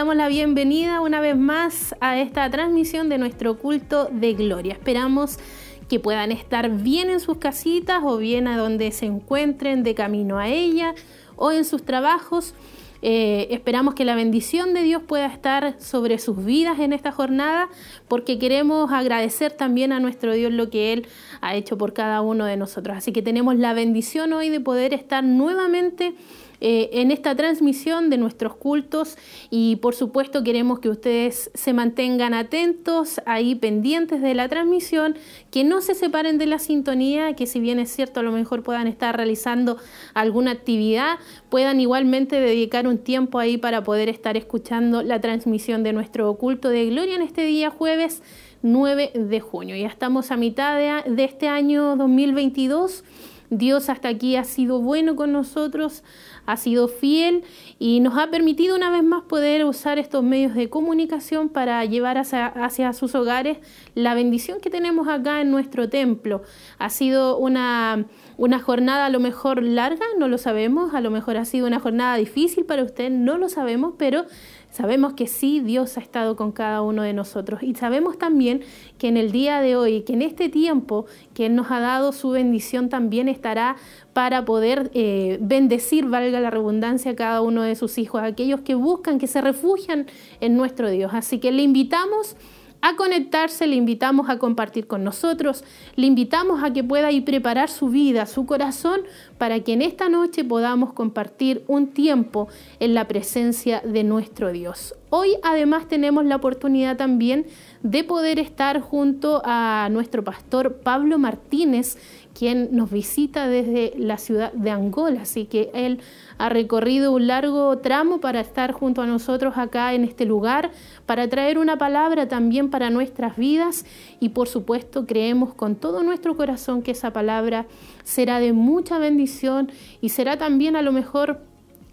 damos la bienvenida una vez más a esta transmisión de nuestro culto de gloria. Esperamos que puedan estar bien en sus casitas o bien a donde se encuentren de camino a ella o en sus trabajos. Eh, esperamos que la bendición de Dios pueda estar sobre sus vidas en esta jornada, porque queremos agradecer también a nuestro Dios lo que Él ha hecho por cada uno de nosotros. Así que tenemos la bendición hoy de poder estar nuevamente eh, en esta transmisión de nuestros cultos y por supuesto queremos que ustedes se mantengan atentos ahí pendientes de la transmisión, que no se separen de la sintonía, que si bien es cierto a lo mejor puedan estar realizando alguna actividad, puedan igualmente dedicar un tiempo ahí para poder estar escuchando la transmisión de nuestro culto de gloria en este día jueves 9 de junio. Ya estamos a mitad de, de este año 2022. Dios hasta aquí ha sido bueno con nosotros, ha sido fiel y nos ha permitido una vez más poder usar estos medios de comunicación para llevar hacia, sus hogares la bendición que tenemos acá en nuestro templo. Ha sido una, una jornada a lo mejor larga, no lo sabemos, a lo mejor ha sido una jornada difícil para usted, no lo sabemos, pero Sabemos que sí, Dios ha estado con cada uno de nosotros y sabemos también que en el día de hoy, que en este tiempo que Él nos ha dado su bendición también estará para poder eh, bendecir, valga la redundancia, a cada uno de sus hijos, aquellos que buscan, que se refugian en nuestro Dios. Así que le invitamos a conectarse, le invitamos a compartir con nosotros, le invitamos a que pueda ir preparar su vida, su corazón, para que en esta noche podamos compartir un tiempo en la presencia de nuestro Dios. Hoy además tenemos la oportunidad también de poder estar junto a nuestro pastor Pablo Martínez, quien nos visita desde la ciudad de Angola, así que él ha recorrido un largo tramo para estar junto a nosotros acá en este lugar, para traer una palabra también para nuestras vidas y por supuesto creemos con todo nuestro corazón que esa palabra será de mucha bendición y será también a lo mejor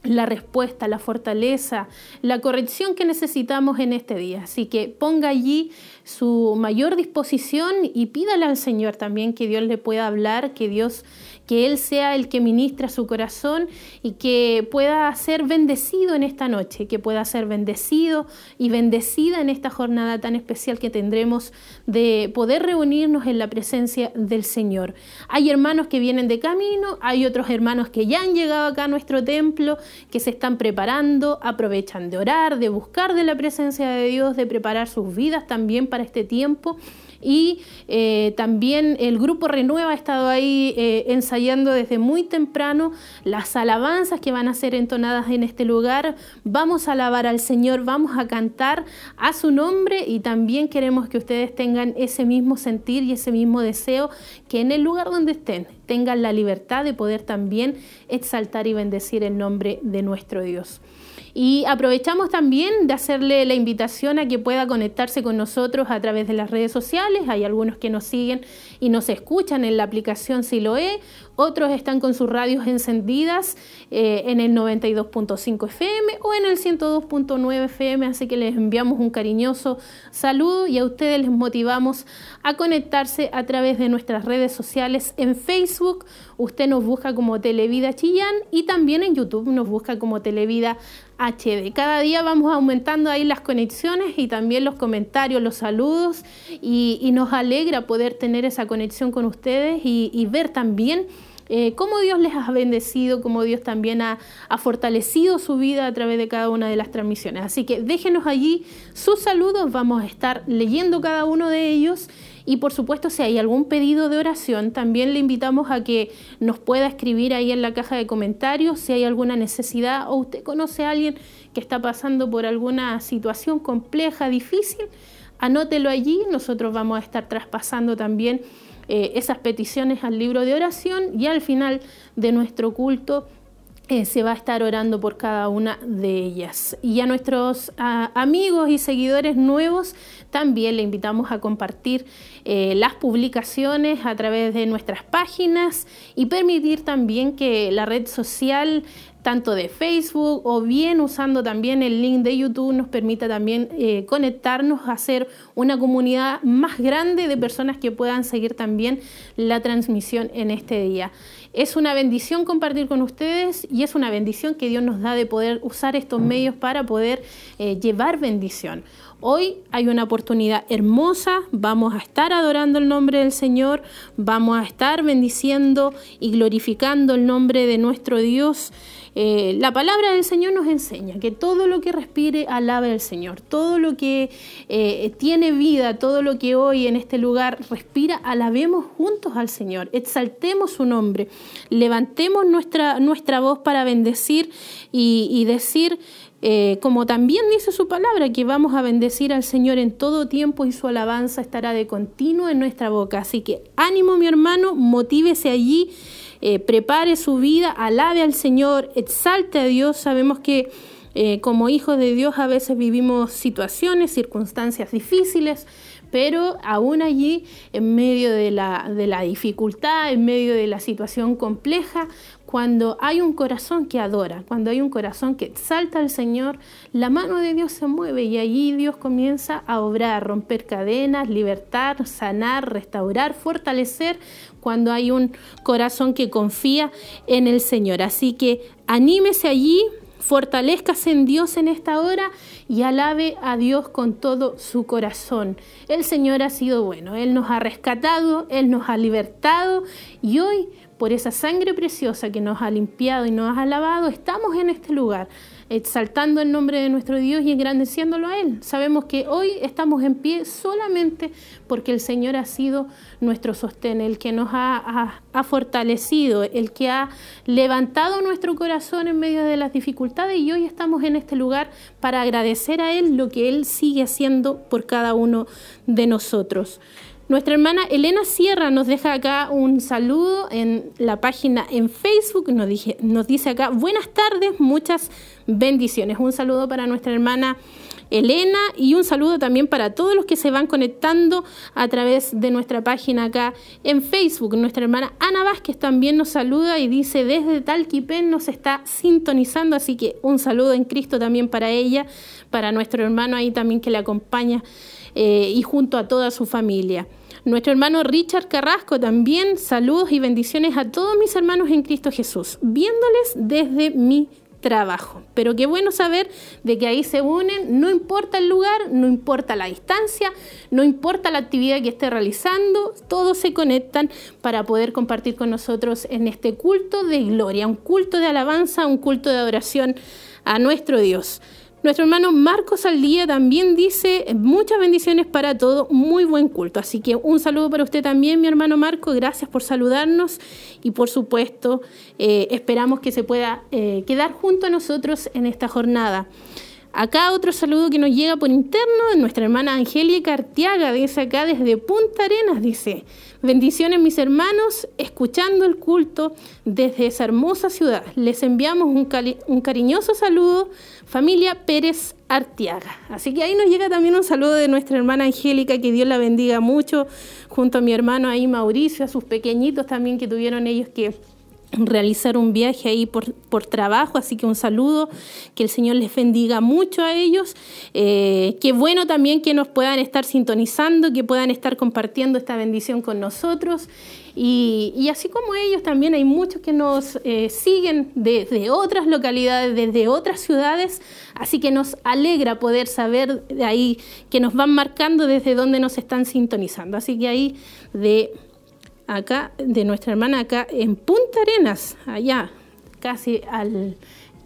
la respuesta, la fortaleza, la corrección que necesitamos en este día. Así que ponga allí su mayor disposición y pídale al Señor también que Dios le pueda hablar, que Dios que Él sea el que ministra su corazón y que pueda ser bendecido en esta noche, que pueda ser bendecido y bendecida en esta jornada tan especial que tendremos de poder reunirnos en la presencia del Señor. Hay hermanos que vienen de camino, hay otros hermanos que ya han llegado acá a nuestro templo, que se están preparando, aprovechan de orar, de buscar de la presencia de Dios, de preparar sus vidas también para este tiempo y eh, también el grupo Renueva ha estado ahí eh, ensayando desde muy temprano las alabanzas que van a ser entonadas en este lugar. Vamos a alabar al Señor, vamos a cantar a su nombre y también queremos que ustedes tengan ese mismo sentir y ese mismo deseo que en el lugar donde estén tengan la libertad de poder también exaltar y bendecir el nombre de nuestro Dios. Y aprovechamos también de hacerle la invitación a que pueda conectarse con nosotros a través de las redes sociales. Hay algunos que nos siguen y nos escuchan en la aplicación Siloe otros están con sus radios encendidas eh, en el 92.5 FM o en el 102.9 FM, así que les enviamos un cariñoso saludo y a ustedes les motivamos a conectarse a través de nuestras redes sociales en Facebook. Usted nos busca como Televida Chillán y también en YouTube nos busca como Televida HD. Cada día vamos aumentando ahí las conexiones y también los comentarios, los saludos y, nos alegra poder tener esa conexión con ustedes y ver también eh, cómo Dios les ha bendecido, cómo Dios también ha, fortalecido su vida a través de cada una de las transmisiones. Así que déjenos allí sus saludos, vamos a estar leyendo cada uno de ellos. Y por supuesto, si hay algún pedido de oración, también le invitamos a que nos pueda escribir ahí en la caja de comentarios si hay alguna necesidad o usted conoce a alguien que está pasando por alguna situación compleja, difícil, anótelo allí. Nosotros vamos a estar traspasando también eh, esas peticiones al libro de oración y al final de nuestro culto eh, se va a estar orando por cada una de ellas. Y a nuestros amigos y seguidores nuevos también le invitamos a compartir eh, las publicaciones a través de nuestras páginas y permitir también que la red social tanto de Facebook o bien usando también el link de YouTube nos permita también eh, conectarnos, hacer una comunidad más grande de personas que puedan seguir también la transmisión en este día. Es una bendición compartir con ustedes y es una bendición que Dios nos da de poder usar estos medios para poder eh, llevar bendición. Hoy hay una oportunidad hermosa, vamos a estar adorando el nombre del Señor, vamos a estar bendiciendo y glorificando el nombre de nuestro Dios. Eh, la palabra del Señor nos enseña que todo lo que respire alabe al Señor, todo lo que eh, tiene vida, todo lo que hoy en este lugar respira, alabemos juntos al Señor, exaltemos su nombre, levantemos nuestra, nuestra voz para bendecir y, decir, eh, como también dice su palabra, que vamos a bendecir al Señor en todo tiempo y su alabanza estará de continuo en nuestra boca. Así que ánimo mi hermano, motívese allí eh, prepare su vida, alabe al Señor, exalte a Dios. Sabemos que eh, como hijos de Dios a veces vivimos situaciones, circunstancias difíciles, pero aún allí, en medio de la, de la dificultad, en medio de la situación compleja, cuando hay un corazón que adora, cuando hay un corazón que exalta al Señor, la mano de Dios se mueve y allí Dios comienza a obrar, romper cadenas, libertar, sanar, restaurar, fortalecer, cuando hay un corazón que confía en el Señor. Así que anímese allí, fortalezcase en Dios en esta hora y alabe a Dios con todo su corazón. El Señor ha sido bueno, Él nos ha rescatado, Él nos ha libertado y hoy por esa sangre preciosa que nos ha limpiado y nos ha lavado, estamos en este lugar, exaltando el nombre de nuestro Dios y engrandeciéndolo a Él. Sabemos que hoy estamos en pie solamente porque el Señor ha sido nuestro sostén, el que nos ha, ha fortalecido, el que ha levantado nuestro corazón en medio de las dificultades y hoy estamos en este lugar para agradecer a Él lo que Él sigue haciendo por cada uno de nosotros. Nuestra hermana Elena Sierra nos deja acá un saludo en la página en Facebook. Nos, nos dice acá, buenas tardes, muchas bendiciones. Un saludo para nuestra hermana Elena y un saludo también para todos los que se van conectando a través de nuestra página acá en Facebook. Nuestra hermana Ana Vázquez también nos saluda y dice desde Talquipén nos está sintonizando, así que un saludo en Cristo también para ella, para nuestro hermano ahí también que le acompaña eh, y junto a toda su familia. Nuestro hermano Richard Carrasco también, saludos y bendiciones a todos mis hermanos en Cristo Jesús, viéndoles desde mi trabajo. Pero qué bueno saber de que ahí se unen, no importa el lugar, no importa la distancia, no importa la actividad que esté realizando, todos se conectan para poder compartir con nosotros en este culto de gloria, un culto de alabanza, un culto de adoración a nuestro Dios. Nuestro hermano Marcos Aldía también dice muchas bendiciones para todo, muy buen culto. Así que un saludo para usted también, mi hermano Marco, gracias por saludarnos y por supuesto eh, esperamos que se pueda eh, quedar junto a nosotros en esta jornada. Acá otro saludo que nos llega por interno de nuestra hermana Angélica Artiaga, dice acá desde Punta Arenas, dice, bendiciones mis hermanos, escuchando el culto desde esa hermosa ciudad. Les enviamos un, un cariñoso saludo, familia Pérez Artiaga. Así que ahí nos llega también un saludo de nuestra hermana Angélica, que Dios la bendiga mucho, junto a mi hermano ahí Mauricio, a sus pequeñitos también que tuvieron ellos que realizar un viaje ahí por, por, trabajo, así que un saludo, que el Señor les bendiga mucho a ellos, eh, qué bueno también que nos puedan estar sintonizando, que puedan estar compartiendo esta bendición con nosotros y, así como ellos también hay muchos que nos eh, siguen desde otras localidades, desde otras ciudades, así que nos alegra poder saber de ahí que nos van marcando desde dónde nos están sintonizando, así que ahí de acá, de nuestra hermana acá en Punta Arenas, allá, casi al,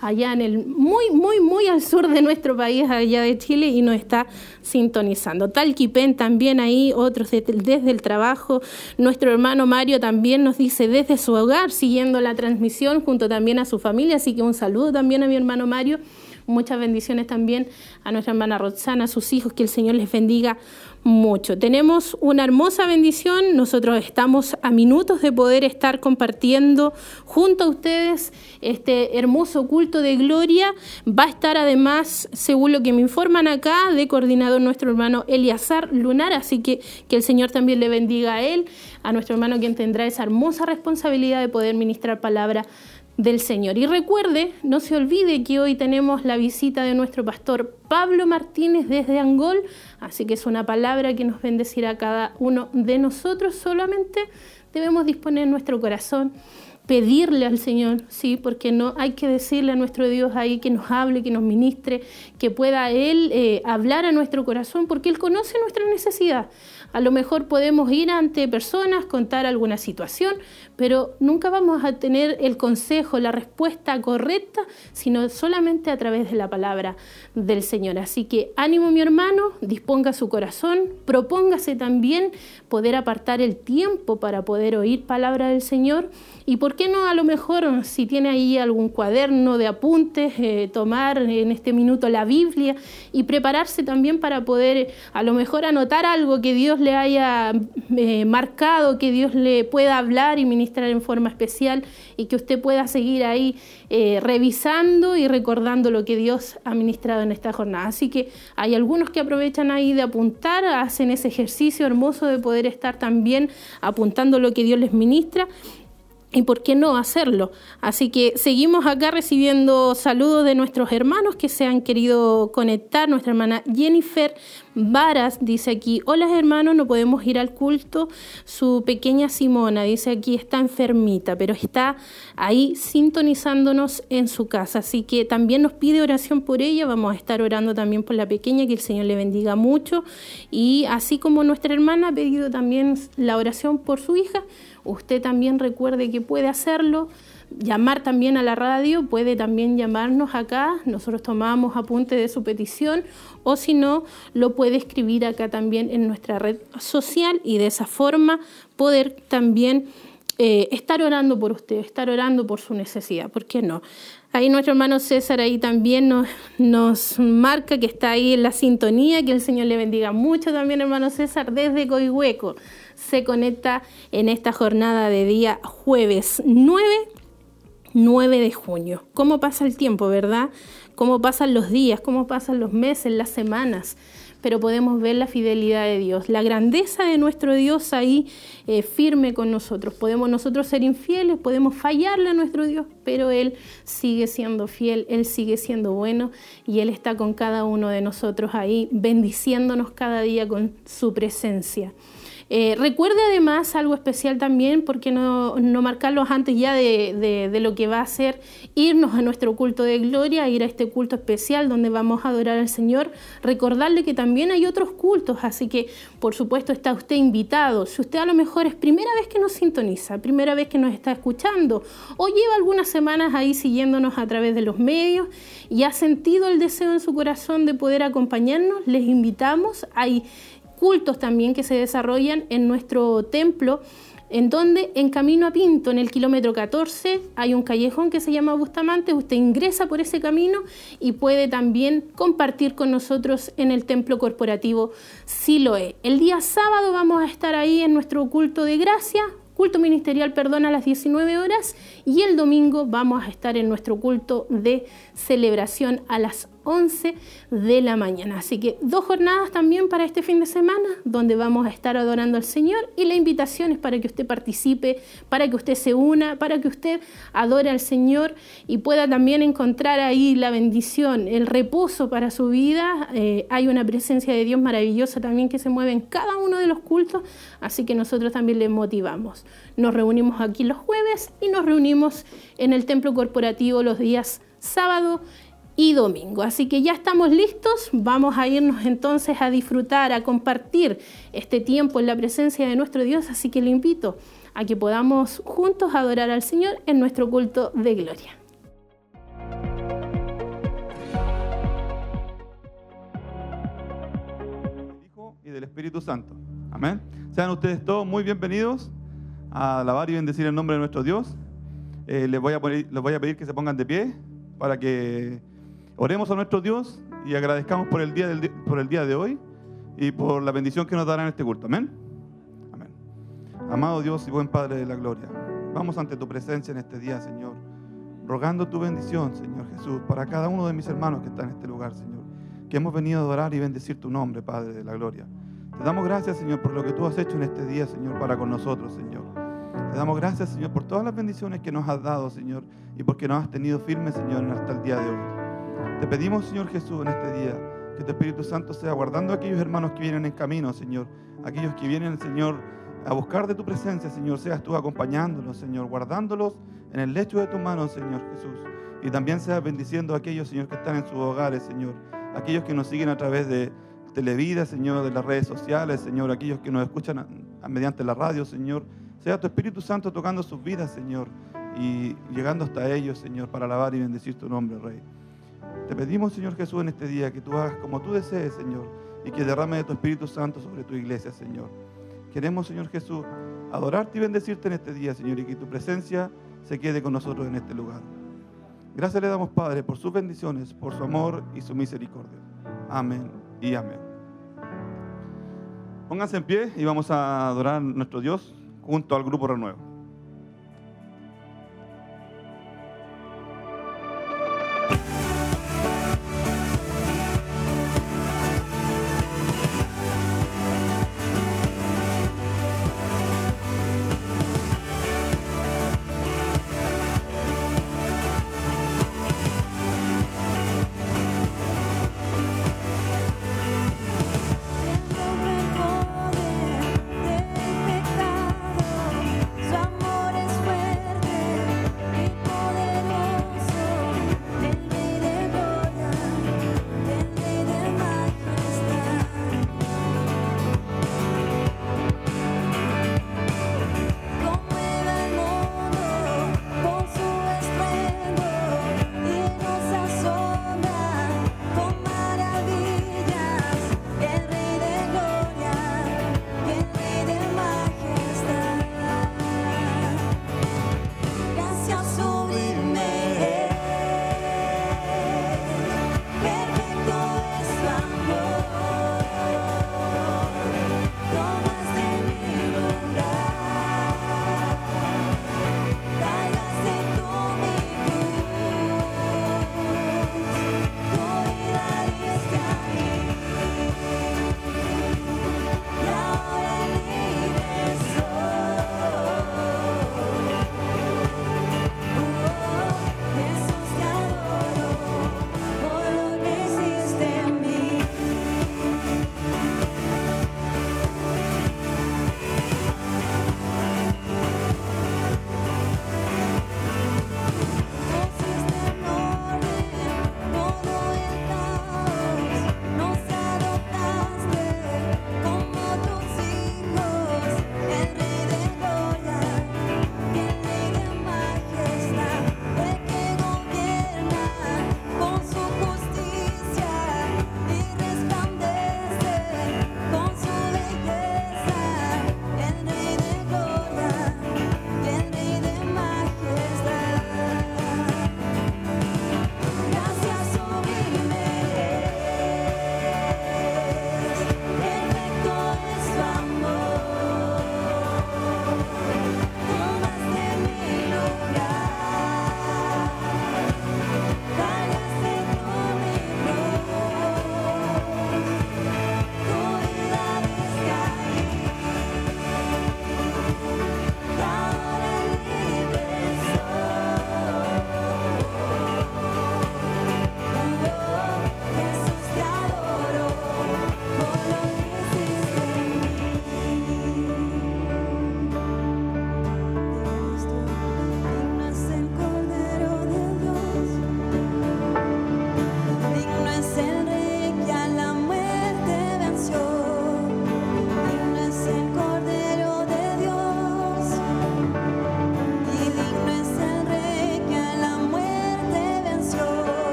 allá en el muy, muy, muy al sur de nuestro país, allá de Chile, y nos está sintonizando. Talquipén también ahí, otros desde el trabajo. Nuestro hermano Mario también nos dice desde su hogar, siguiendo la transmisión, junto también a su familia, así que un saludo también a mi hermano Mario. Muchas bendiciones también a nuestra hermana Roxana, a sus hijos, que el Señor les bendiga mucho. Tenemos una hermosa bendición, nosotros estamos a minutos de poder estar compartiendo junto a ustedes este hermoso culto de gloria. Va a estar además, según lo que me informan acá, de coordinador nuestro hermano Eliazar Lunar, así que que el Señor también le bendiga a él, a nuestro hermano quien tendrá esa hermosa responsabilidad de poder ministrar palabra del Señor. Y recuerde, no se olvide que hoy tenemos la visita de nuestro pastor Pablo Martínez desde Angol, así que es una palabra que nos bendecirá a cada uno de nosotros. Solamente debemos disponer nuestro corazón pedirle al Señor, sí, porque no hay que decirle a nuestro Dios ahí que nos hable, que nos ministre, que pueda Él eh, hablar a nuestro corazón, porque Él conoce nuestra necesidad. A lo mejor podemos ir ante personas, contar alguna situación, pero nunca vamos a tener el consejo, la respuesta correcta, sino solamente a través de la palabra del Señor. Así que ánimo mi hermano, disponga su corazón, propóngase también poder apartar el tiempo para poder oír palabra del Señor y por qué no a lo mejor si tiene ahí algún cuaderno de apuntes, eh, tomar en este minuto la Biblia y prepararse también para poder a lo mejor anotar algo que Dios le haya eh, marcado, que Dios le pueda hablar y ministrar en forma especial y que usted pueda seguir ahí eh, revisando y recordando lo que Dios ha ministrado en esta jornada. Así que hay algunos que aprovechan ahí de apuntar, hacen ese ejercicio hermoso de poder estar también apuntando lo que Dios les ministra y por qué no hacerlo. Así que seguimos acá recibiendo saludos de nuestros hermanos que se han querido conectar. Nuestra hermana Jennifer Varas dice aquí, hola hermanos, no podemos ir al culto. Su pequeña Simona dice aquí está enfermita, pero está ahí sintonizándonos en su casa. Así que también nos pide oración por ella. Vamos a estar orando también por la pequeña, que el Señor le bendiga mucho. Y así como nuestra hermana ha pedido también la oración por su hija, usted también recuerde que puede hacerlo. Llamar también a la radio, puede también llamarnos acá, nosotros tomamos apunte de su petición o si no, lo puede escribir acá también en nuestra red social y de esa forma poder también eh, estar orando por usted, estar orando por su necesidad, ¿por qué no? Ahí nuestro hermano César ahí también nos, nos marca que está ahí en la sintonía, que el Señor le bendiga mucho también hermano César desde Coihueco se conecta en esta jornada de día jueves 9, 9 de junio. ¿Cómo pasa el tiempo, verdad? ¿Cómo pasan los días? ¿Cómo pasan los meses, las semanas? pero podemos ver la fidelidad de Dios, la grandeza de nuestro Dios ahí eh, firme con nosotros. Podemos nosotros ser infieles, podemos fallarle a nuestro Dios, pero Él sigue siendo fiel, Él sigue siendo bueno y Él está con cada uno de nosotros ahí, bendiciéndonos cada día con su presencia. Eh, recuerde además algo especial también, porque no, no marcarlos antes ya de, de, lo que va a ser irnos a nuestro culto de gloria, ir a este culto especial donde vamos a adorar al Señor. Recordarle que también hay otros cultos, así que por supuesto está usted invitado. Si usted a lo mejor es primera vez que nos sintoniza, primera vez que nos está escuchando o lleva algunas semanas ahí siguiéndonos a través de los medios y ha sentido el deseo en su corazón de poder acompañarnos, les invitamos. Hay cultos también que se desarrollan en nuestro templo, en donde en Camino a Pinto, en el kilómetro 14, hay un callejón que se llama Bustamante, usted ingresa por ese camino y puede también compartir con nosotros en el templo corporativo Siloé. El día sábado vamos a estar ahí en nuestro culto de gracia, culto ministerial, perdón, a las 19 horas y el domingo vamos a estar en nuestro culto de celebración a las 11 de la mañana. Así que dos jornadas también para este fin de semana donde vamos a estar adorando al Señor y la invitación es para que usted participe, para que usted se una, para que usted adore al Señor y pueda también encontrar ahí la bendición, el reposo para su vida. Eh, hay una presencia de Dios maravillosa también que se mueve en cada uno de los cultos, así que nosotros también le motivamos. Nos reunimos aquí los jueves y nos reunimos en el templo corporativo los días sábado y domingo. Así que ya estamos listos, vamos a irnos entonces a disfrutar, a compartir este tiempo en la presencia de nuestro Dios, así que le invito a que podamos juntos adorar al Señor en nuestro culto de gloria. Y del Espíritu Santo. Amén. Sean ustedes todos muy bienvenidos a alabar y bendecir el nombre de nuestro Dios. Eh, les, voy a les voy a pedir que se pongan de pie para que Oremos a nuestro Dios y agradezcamos por el día, de hoy y por la bendición que nos dará en este culto. Amén. Amén. Amado Dios y buen Padre de la gloria, vamos ante tu presencia en este día, Señor, rogando tu bendición, Señor Jesús, para cada uno de mis hermanos que están en este lugar, Señor, que hemos venido a adorar y bendecir tu nombre, Padre de la gloria. Te damos gracias, Señor, por lo que tú has hecho en este día, Señor, para con nosotros, Señor. Te damos gracias, Señor, por todas las bendiciones que nos has dado, Señor, y porque nos has tenido firmes, Señor, hasta el día de hoy. Te pedimos, Señor Jesús, en este día, que tu Espíritu Santo sea guardando a aquellos hermanos que vienen en camino, Señor, aquellos que vienen, Señor, a buscar de tu presencia, Señor, seas tú acompañándolos, Señor, guardándolos en el lecho de tu mano, Señor Jesús. Y también seas bendiciendo a aquellos, Señor, que están en sus hogares, Señor, aquellos que nos siguen a través de Televida, Señor, de las redes sociales, Señor, aquellos que nos escuchan mediante la radio, Señor. Sea tu Espíritu Santo tocando sus vidas, Señor, y llegando hasta ellos, Señor, para alabar y bendecir tu nombre, Rey. Te pedimos, Señor Jesús, en este día que tú hagas como tú desees, Señor, y que derrame de tu Espíritu Santo sobre tu iglesia, Señor. Queremos, Señor Jesús, adorarte y bendecirte en este día, Señor, y que tu presencia se quede con nosotros en este lugar. Gracias le damos, Padre, por sus bendiciones, por su amor y su misericordia. Amén y amén. Pónganse en pie y vamos a adorar a nuestro Dios junto al grupo Renuevo.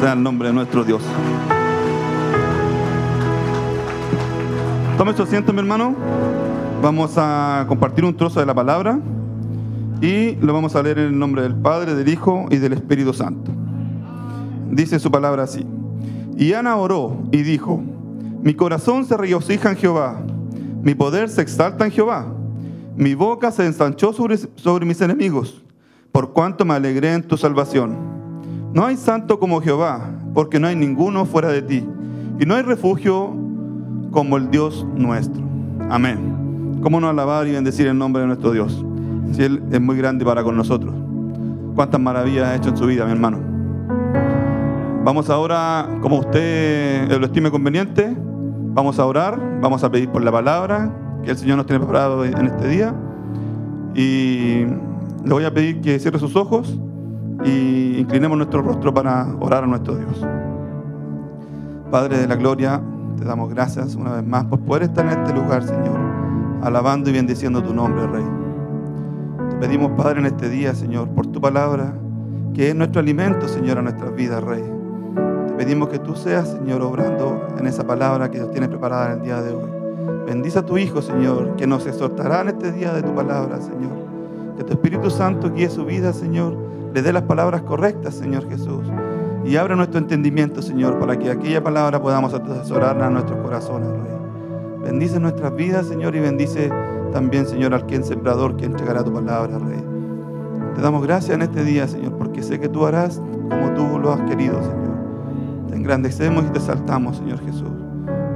Sea el nombre de nuestro Dios. Tome su asiento, mi hermano. Vamos a compartir un trozo de la palabra y lo vamos a leer en el nombre del Padre, del Hijo y del Espíritu Santo. Dice su palabra así. Y Ana oró y dijo, mi corazón se regocija en Jehová, mi poder se exalta en Jehová, mi boca se ensanchó sobre, sobre mis enemigos, por cuanto me alegré en tu salvación. No hay santo como Jehová, porque no hay ninguno fuera de ti, y no hay refugio como el Dios nuestro. Amén. ¿Cómo no alabar y bendecir el nombre de nuestro Dios? Si Él es muy grande para con nosotros. Cuántas maravillas ha hecho en su vida, mi hermano. Vamos ahora, como usted lo estime conveniente, vamos a orar, vamos a pedir por la palabra que el Señor nos tiene preparado en este día. Y le voy a pedir que cierre sus ojos y inclinemos nuestro rostro para orar a nuestro Dios. Padre de la gloria, te damos gracias una vez más por poder estar en este lugar, Señor, alabando y bendiciendo tu nombre, Rey. Te pedimos, Padre, en este día, Señor, por tu palabra, que es nuestro alimento, Señor, a nuestras vidas, Rey. Te pedimos que tú seas, Señor, obrando en esa palabra que Dios tiene preparada en el día de hoy. Bendice a tu Hijo, Señor, que nos exhortará en este día de tu palabra, Señor. Que tu Espíritu Santo guíe su vida, Señor. Le dé las palabras correctas, Señor Jesús y abre nuestro entendimiento, Señor, para que aquella palabra podamos atesorarla en nuestros corazones, Rey. Bendice nuestras vidas, Señor, y bendice también, Señor, al quien sembrador que entregará tu palabra, Rey. Te damos gracias en este día, Señor, porque sé que tú harás como tú lo has querido, Señor. Te engrandecemos y te saltamos, Señor Jesús.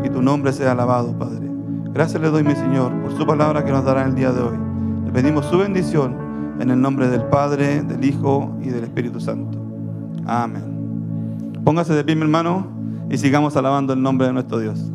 Y tu nombre sea alabado, Padre. Gracias le doy, mi Señor, por su palabra que nos dará en el día de hoy. Le pedimos su bendición en el nombre del Padre, del Hijo y del Espíritu Santo. Amén. Póngase de pie, mi hermano, y sigamos alabando el nombre de nuestro Dios.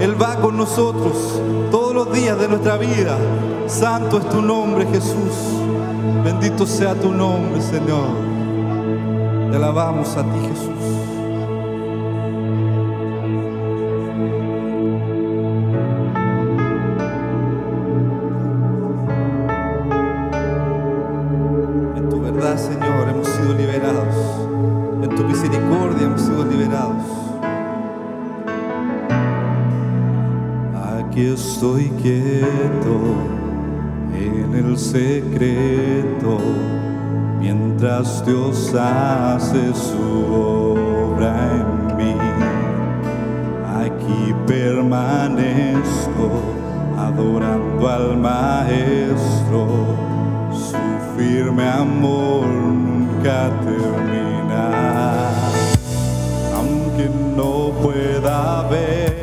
Él va con nosotros todos los días de nuestra vida. Santo es tu nombre, Jesús. Bendito sea tu nombre, Señor. Te alabamos a ti, Jesús. Dios hace su obra en mí. Aquí permanezco adorando al Maestro, su firme amor nunca termina. Aunque no pueda ver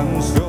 esta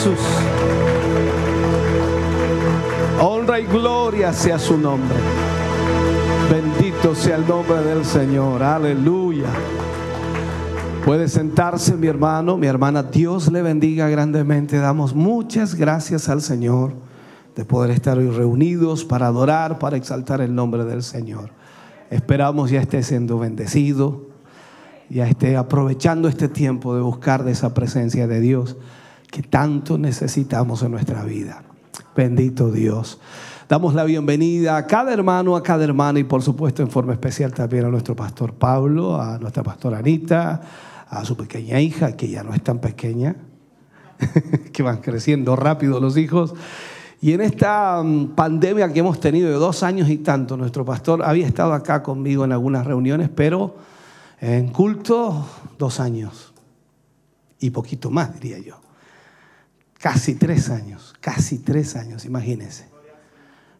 Jesús. Honra y gloria sea su nombre. Bendito sea el nombre del Señor. Aleluya. Puede sentarse mi hermano, mi hermana. Dios le bendiga grandemente. Damos muchas gracias al Señor de poder estar hoy reunidos para adorar, para exaltar el nombre del Señor. Esperamos ya esté siendo bendecido ya esté aprovechando este tiempo de buscar de esa presencia de Dios que tanto necesitamos en nuestra vida. Bendito Dios. Damos la bienvenida a cada hermano, a cada hermana y por supuesto en forma especial también a nuestro pastor Pablo, a nuestra pastora Anita, a su pequeña hija, que ya no es tan pequeña, que van creciendo rápido los hijos. Y en esta mm, pandemia que hemos tenido de dos años y tanto, nuestro pastor había estado acá conmigo en algunas reuniones, pero en culto, dos años. Y poquito más, diría yo. Casi tres años, casi tres años, imagínense.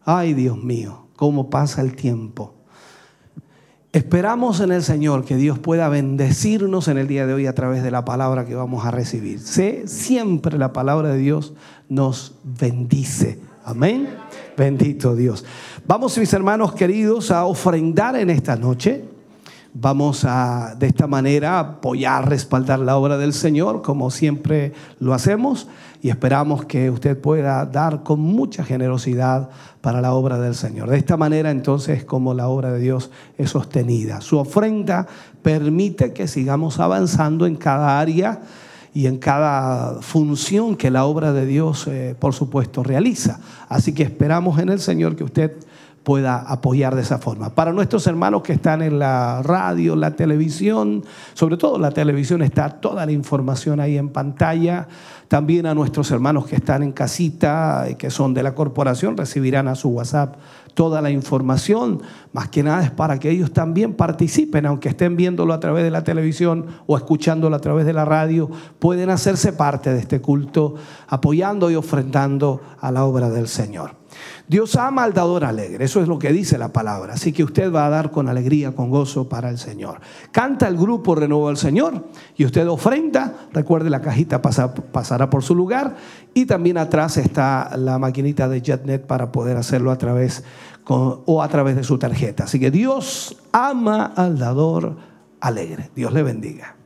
Ay, Dios mío, cómo pasa el tiempo. Esperamos en el Señor que Dios pueda bendecirnos en el día de hoy a través de la palabra que vamos a recibir. Sé siempre la palabra de Dios nos bendice. Amén. Bendito Dios. Vamos, mis hermanos queridos, a ofrendar en esta noche. Vamos a de esta manera apoyar, respaldar la obra del Señor, como siempre lo hacemos, y esperamos que usted pueda dar con mucha generosidad para la obra del Señor. De esta manera entonces como la obra de Dios es sostenida. Su ofrenda permite que sigamos avanzando en cada área y en cada función que la obra de Dios, eh, por supuesto, realiza. Así que esperamos en el Señor que usted pueda apoyar de esa forma. Para nuestros hermanos que están en la radio, la televisión, sobre todo la televisión está toda la información ahí en pantalla. También a nuestros hermanos que están en casita, que son de la corporación, recibirán a su WhatsApp toda la información. Más que nada es para que ellos también participen, aunque estén viéndolo a través de la televisión o escuchándolo a través de la radio, pueden hacerse parte de este culto, apoyando y ofrendando a la obra del Señor. Dios ama al dador alegre, eso es lo que dice la palabra. Así que usted va a dar con alegría, con gozo para el Señor. Canta el grupo Renuevo al Señor y usted ofrenda. Recuerde, la cajita pasará por su lugar y también atrás está la maquinita de JetNet para poder hacerlo a través o a través de su tarjeta. Así que Dios ama al dador alegre. Dios le bendiga.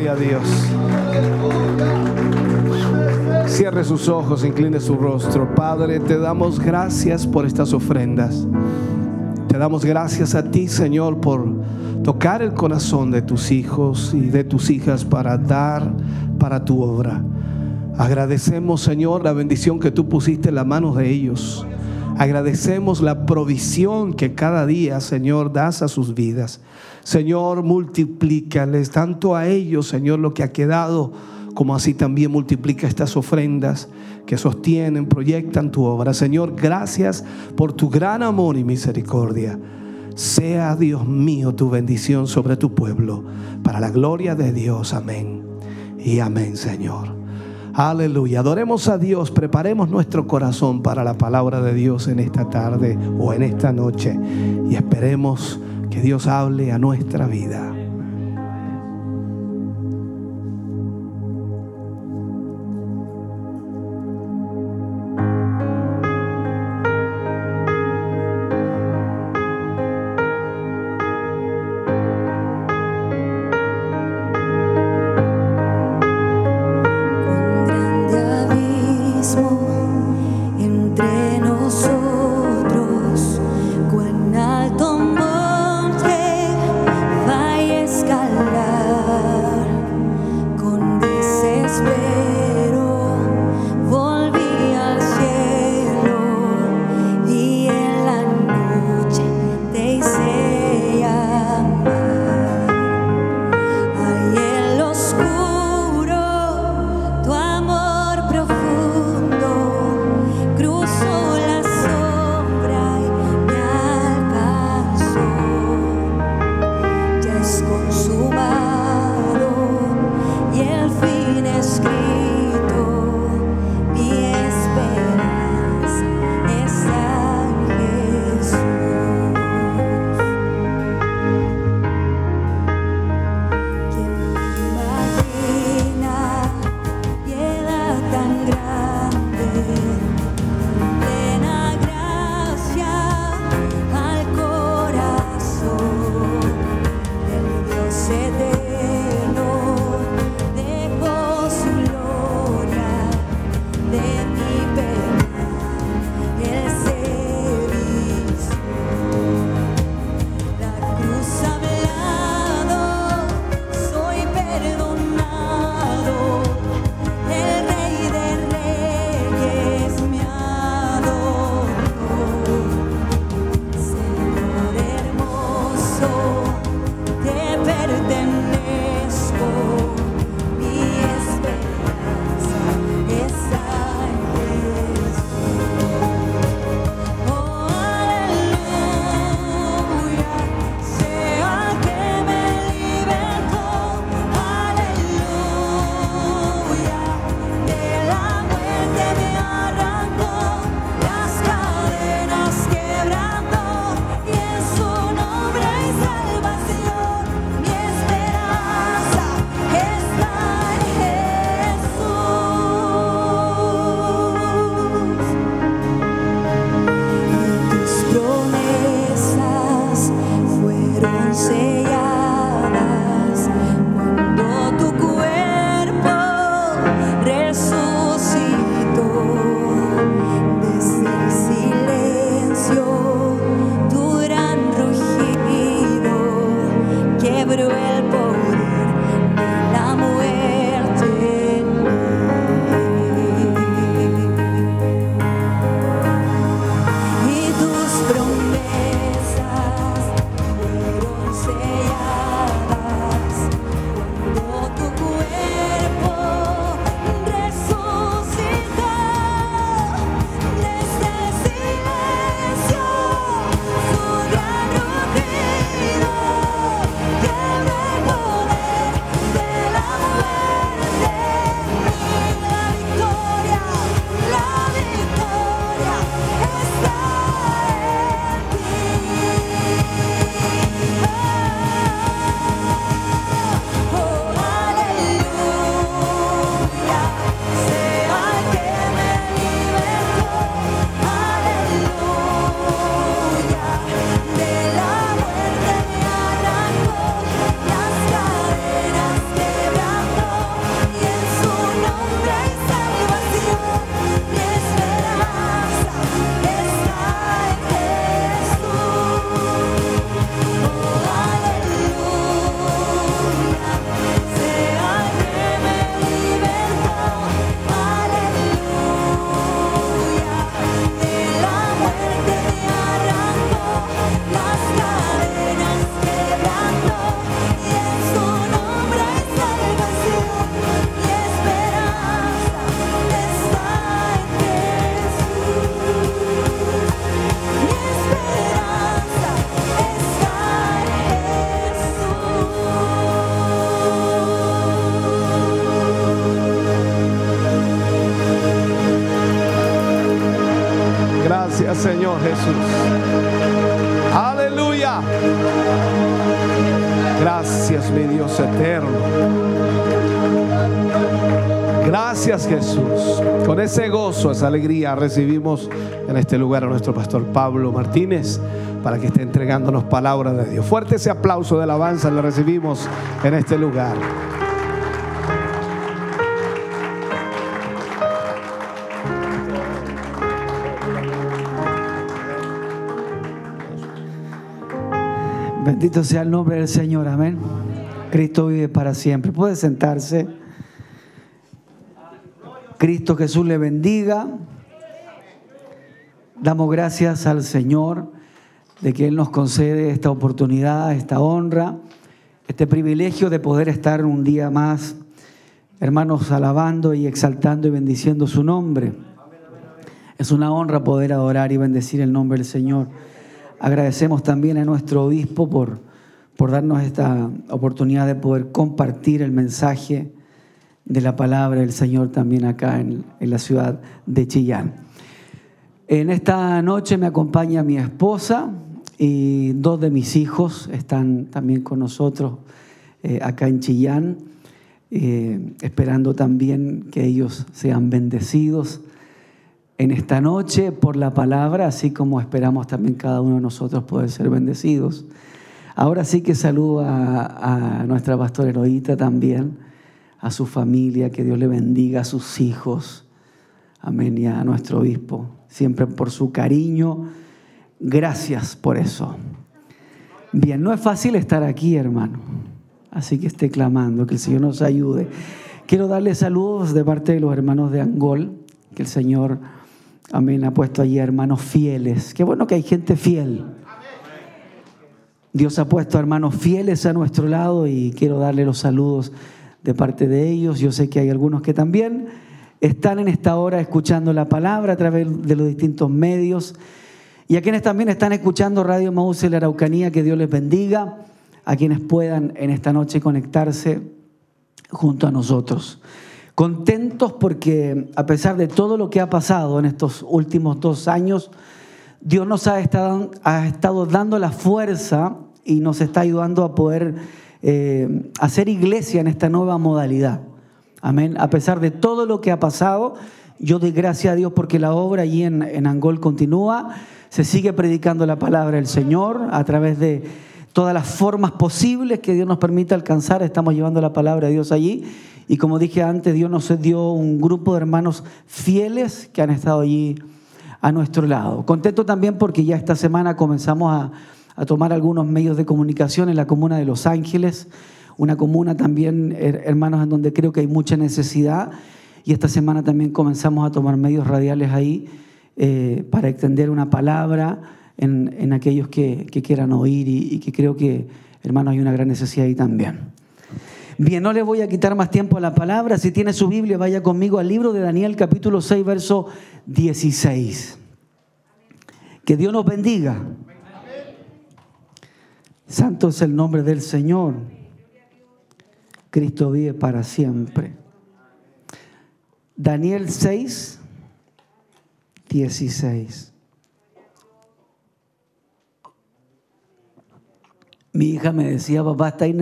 Gloria a Dios. Cierre sus ojos, incline su rostro. Padre, te damos gracias por estas ofrendas. Te damos gracias a ti, Señor, por tocar el corazón de tus hijos y de tus hijas para dar para tu obra. Agradecemos, Señor, la bendición que tú pusiste en las manos de ellos. Agradecemos la provisión que cada día, Señor, das a sus vidas. Señor, multiplícales tanto a ellos, Señor, lo que ha quedado, como así también multiplica estas ofrendas que sostienen, proyectan tu obra. Señor, gracias por tu gran amor y misericordia. Sea, Dios mío, tu bendición sobre tu pueblo, para la gloria de Dios. Amén. Y amén, Señor. Aleluya. Adoremos a Dios. Preparemos nuestro corazón para la palabra de Dios en esta tarde o en esta noche. Y esperemos que Dios hable a nuestra vida. Señor Jesús. Aleluya. Gracias, mi Dios eterno. Gracias Jesús. Con ese gozo, esa alegría recibimos en este lugar a nuestro pastor Pablo Martínez para que esté entregándonos palabras de Dios. Fuerte ese aplauso de alabanza le recibimos en este lugar. Bendito sea el nombre del Señor, amén. Cristo vive para siempre. Puede sentarse. Cristo Jesús le bendiga. Damos gracias al Señor de que Él nos concede esta oportunidad, esta honra, este privilegio de poder estar un día más, hermanos, alabando y exaltando y bendiciendo su nombre. Es una honra poder adorar y bendecir el nombre del Señor. Agradecemos también a nuestro obispo por, por darnos esta oportunidad de poder compartir el mensaje de la palabra del Señor también acá en, la ciudad de Chillán. En esta noche me acompaña mi esposa y dos de mis hijos están también con nosotros eh, acá en Chillán, eh, esperando también que ellos sean bendecidos en esta noche por la palabra, así como esperamos también cada uno de nosotros poder ser bendecidos. Ahora sí que saludo a, nuestra pastora Heroíta también, a su familia, que Dios le bendiga, a sus hijos, amén, y a nuestro obispo, siempre por su cariño. Gracias por eso. Bien, no es fácil estar aquí, hermano, así que esté clamando, que el Señor nos ayude. Quiero darle saludos de parte de los hermanos de Angol, que el Señor Amén. Ha puesto allí hermanos fieles. Qué bueno que hay gente fiel. Dios ha puesto hermanos fieles a nuestro lado y quiero darle los saludos de parte de ellos. Yo sé que hay algunos que también están en esta hora escuchando la palabra a través de los distintos medios. Y a quienes también están escuchando Radio Maús en la Araucanía, que Dios les bendiga. A quienes puedan en esta noche conectarse junto a nosotros contentos porque a pesar de todo lo que ha pasado en estos últimos dos años, Dios nos ha estado, ha estado dando la fuerza y nos está ayudando a poder eh, hacer iglesia en esta nueva modalidad. Amén. A pesar de todo lo que ha pasado, yo doy gracias a Dios porque la obra allí en, en Angol continúa. Se sigue predicando la palabra del Señor a través de todas las formas posibles que Dios nos permite alcanzar. Estamos llevando la palabra de Dios allí y como dije antes, Dios nos dio un grupo de hermanos fieles que han estado allí a nuestro lado. Contento también porque ya esta semana comenzamos a, tomar algunos medios de comunicación en la comuna de Los Ángeles, una comuna también, hermanos, en donde creo que hay mucha necesidad. Y esta semana también comenzamos a tomar medios radiales ahí eh, para extender una palabra en, aquellos que, quieran oír y, y que creo que, hermanos, hay una gran necesidad ahí también. Bien, no le voy a quitar más tiempo a la palabra. Si tiene su Biblia, vaya conmigo al libro de Daniel capítulo 6, verso 16. Que Dios nos bendiga. Santo es el nombre del Señor. Cristo vive para siempre. Daniel 6, 16. Mi hija me decía, papá, está ahí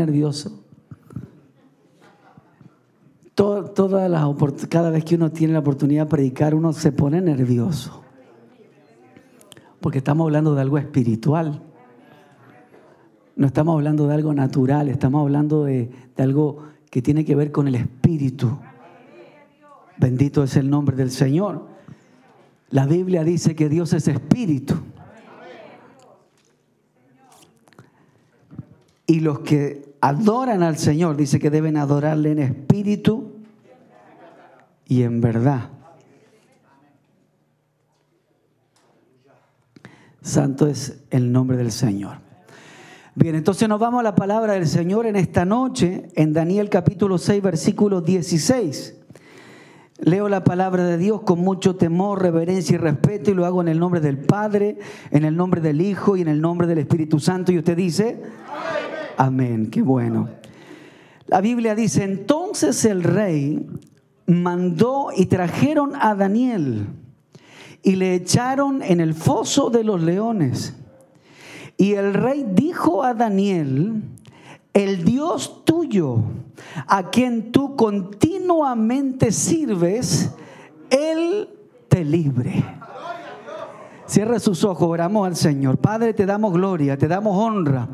todas las, cada vez que uno tiene la oportunidad de predicar, uno se pone nervioso. Porque estamos hablando de algo espiritual. No estamos hablando de algo natural, estamos hablando de algo que tiene que ver con el espíritu. Bendito es el nombre del Señor. La Biblia dice que Dios es espíritu. Y los que adoran al Señor, dice que deben adorarle en espíritu y en verdad. Santo es el nombre del Señor. Bien, entonces nos vamos a la palabra del Señor en esta noche, en Daniel capítulo 6, versículo 16. Leo la palabra de Dios con mucho temor, reverencia y respeto y lo hago en el nombre del Padre, en el nombre del Hijo y en el nombre del Espíritu Santo. Y usted dice, amén, amén. qué bueno. La Biblia dice, entonces el rey mandó y trajeron a Daniel y le echaron en el foso de los leones. Y el rey dijo a Daniel, el Dios tuyo, a quien tú continuamente sirves, Él te libre. Cierra sus ojos, oramos al Señor. Padre, te damos gloria, te damos honra.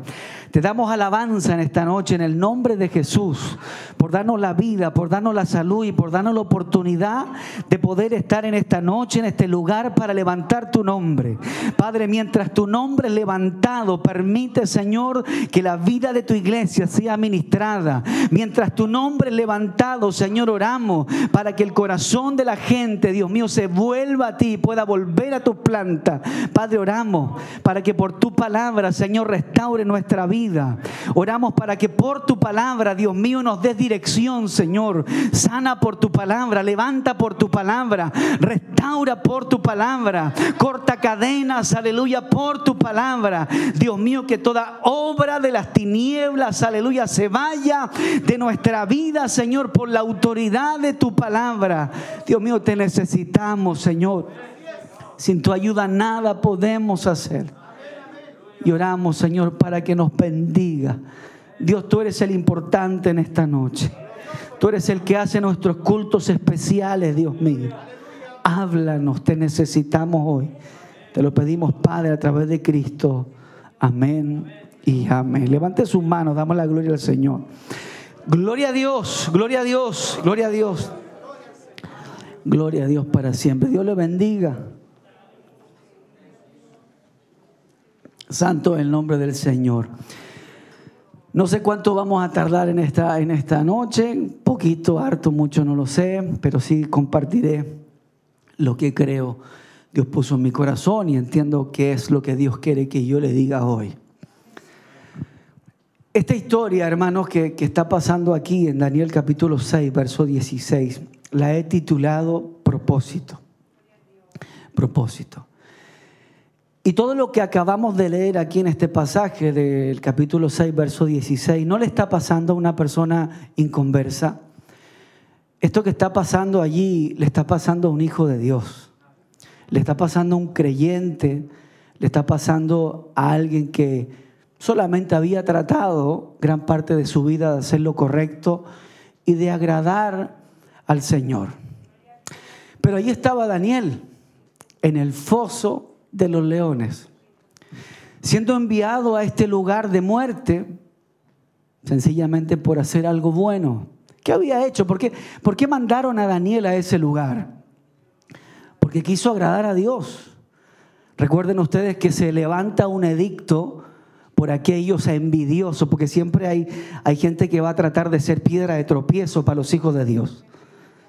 Te damos alabanza en esta noche en el nombre de Jesús, por darnos la vida, por darnos la salud y por darnos la oportunidad de poder estar en esta noche, en este lugar, para levantar tu nombre. Padre, mientras tu nombre es levantado, permite, Señor, que la vida de tu iglesia sea ministrada. Mientras tu nombre es levantado, Señor, oramos para que el corazón de la gente, Dios mío, se vuelva a ti, pueda volver a tus plantas. Padre, oramos para que por tu palabra, Señor, restaure nuestra vida Oramos para que por tu palabra, Dios mío, nos des dirección, Señor. Sana por tu palabra, levanta por tu palabra, restaura por tu palabra, corta cadenas, aleluya, por tu palabra. Dios mío, que toda obra de las tinieblas, aleluya, se vaya de nuestra vida, Señor, por la autoridad de tu palabra. Dios mío, te necesitamos, Señor. Sin tu ayuda nada podemos hacer. Y oramos, Señor, para que nos bendiga. Dios, tú eres el importante en esta noche. Tú eres el que hace nuestros cultos especiales, Dios mío. Háblanos, te necesitamos hoy. Te lo pedimos, Padre, a través de Cristo. Amén y amén. Levante sus manos, damos la gloria al Señor. Gloria a Dios, gloria a Dios, gloria a Dios. Gloria a Dios para siempre. Dios le bendiga. Santo el nombre del Señor. No sé cuánto vamos a tardar en esta, en esta noche, poquito, harto, mucho, no lo sé, pero sí compartiré lo que creo Dios puso en mi corazón y entiendo qué es lo que Dios quiere que yo le diga hoy. Esta historia, hermanos, que, que está pasando aquí en Daniel capítulo 6, verso 16, la he titulado Propósito. Propósito. Y todo lo que acabamos de leer aquí en este pasaje del capítulo 6, verso 16, no le está pasando a una persona inconversa. Esto que está pasando allí le está pasando a un hijo de Dios. Le está pasando a un creyente, le está pasando a alguien que solamente había tratado gran parte de su vida de hacer lo correcto y de agradar al Señor. Pero allí estaba Daniel en el foso de los leones. Siendo enviado a este lugar de muerte, sencillamente por hacer algo bueno. ¿Qué había hecho? ¿Por qué, ¿Por qué mandaron a Daniel a ese lugar? Porque quiso agradar a Dios. Recuerden ustedes que se levanta un edicto por aquellos envidiosos, porque siempre hay, hay gente que va a tratar de ser piedra de tropiezo para los hijos de Dios.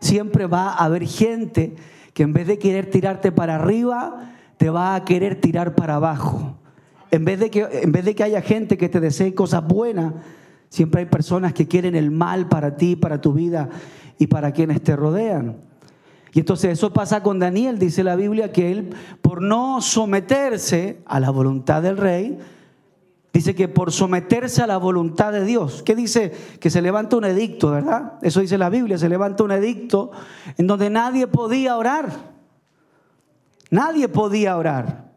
Siempre va a haber gente que en vez de querer tirarte para arriba, te va a querer tirar para abajo. En vez de que, en vez de que haya gente que te desee cosas buenas, siempre hay personas que quieren el mal para ti, para tu vida y para quienes te rodean. Y entonces eso pasa con Daniel, dice la Biblia, que él, por no someterse a la voluntad del rey, dice que por someterse a la voluntad de Dios, ¿qué dice? Que se levanta un edicto, ¿verdad? Eso dice la Biblia, se levanta un edicto en donde nadie podía orar. Nadie podía orar.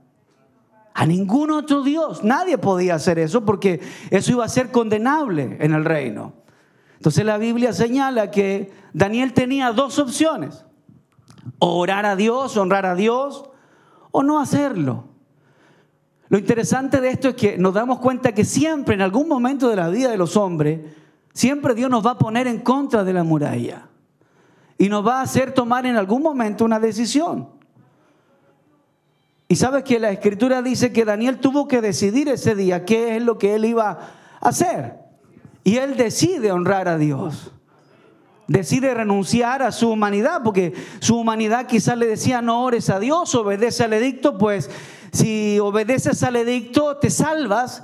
A ningún otro Dios. Nadie podía hacer eso porque eso iba a ser condenable en el reino. Entonces la Biblia señala que Daniel tenía dos opciones. orar a Dios, honrar a Dios, o no hacerlo. Lo interesante de esto es que nos damos cuenta que siempre, en algún momento de la vida de los hombres, siempre Dios nos va a poner en contra de la muralla. Y nos va a hacer tomar en algún momento una decisión. Y sabes que la escritura dice que Daniel tuvo que decidir ese día qué es lo que él iba a hacer. Y él decide honrar a Dios. Decide renunciar a su humanidad, porque su humanidad quizás le decía no ores a Dios, obedece al edicto, pues si obedeces al edicto te salvas,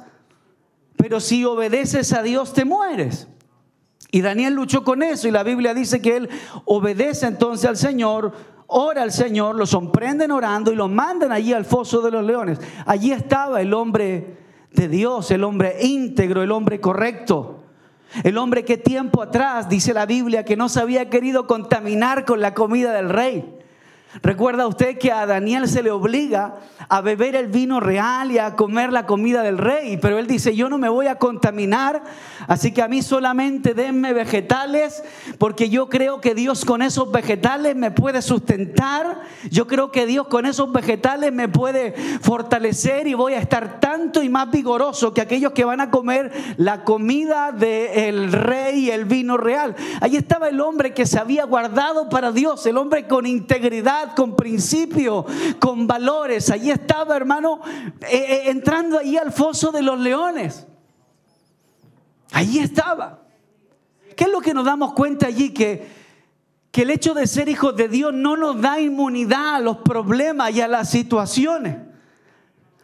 pero si obedeces a Dios te mueres. Y Daniel luchó con eso y la Biblia dice que él obedece entonces al Señor ora al Señor, lo sorprenden orando y lo mandan allí al foso de los leones. Allí estaba el hombre de Dios, el hombre íntegro, el hombre correcto. El hombre que tiempo atrás, dice la Biblia, que no se había querido contaminar con la comida del rey. Recuerda usted que a Daniel se le obliga a beber el vino real y a comer la comida del rey, pero él dice, yo no me voy a contaminar, así que a mí solamente denme vegetales, porque yo creo que Dios con esos vegetales me puede sustentar, yo creo que Dios con esos vegetales me puede fortalecer y voy a estar tanto y más vigoroso que aquellos que van a comer la comida del rey y el vino real. Ahí estaba el hombre que se había guardado para Dios, el hombre con integridad con principio, con valores. Allí estaba, hermano, eh, eh, entrando ahí al foso de los leones. Allí estaba. ¿Qué es lo que nos damos cuenta allí? Que, que el hecho de ser hijos de Dios no nos da inmunidad a los problemas y a las situaciones.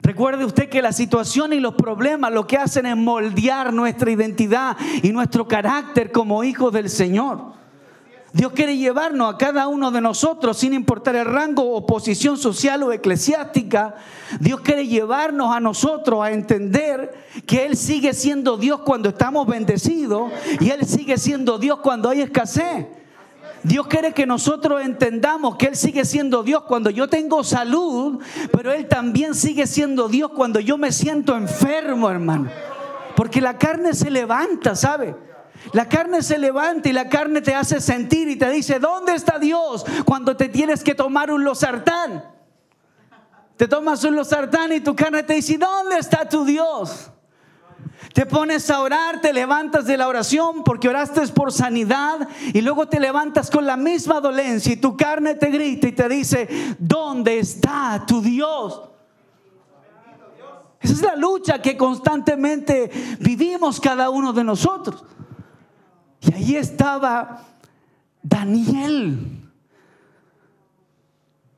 Recuerde usted que las situaciones y los problemas lo que hacen es moldear nuestra identidad y nuestro carácter como hijos del Señor. Dios quiere llevarnos a cada uno de nosotros, sin importar el rango o posición social o eclesiástica. Dios quiere llevarnos a nosotros a entender que Él sigue siendo Dios cuando estamos bendecidos y Él sigue siendo Dios cuando hay escasez. Dios quiere que nosotros entendamos que Él sigue siendo Dios cuando yo tengo salud, pero Él también sigue siendo Dios cuando yo me siento enfermo, hermano. Porque la carne se levanta, ¿sabe? La carne se levanta y la carne te hace sentir y te dice, ¿dónde está Dios cuando te tienes que tomar un losartán? Te tomas un losartán y tu carne te dice, ¿dónde está tu Dios? Te pones a orar, te levantas de la oración porque oraste por sanidad y luego te levantas con la misma dolencia y tu carne te grita y te dice, ¿dónde está tu Dios? Esa es la lucha que constantemente vivimos cada uno de nosotros. Y ahí estaba Daniel.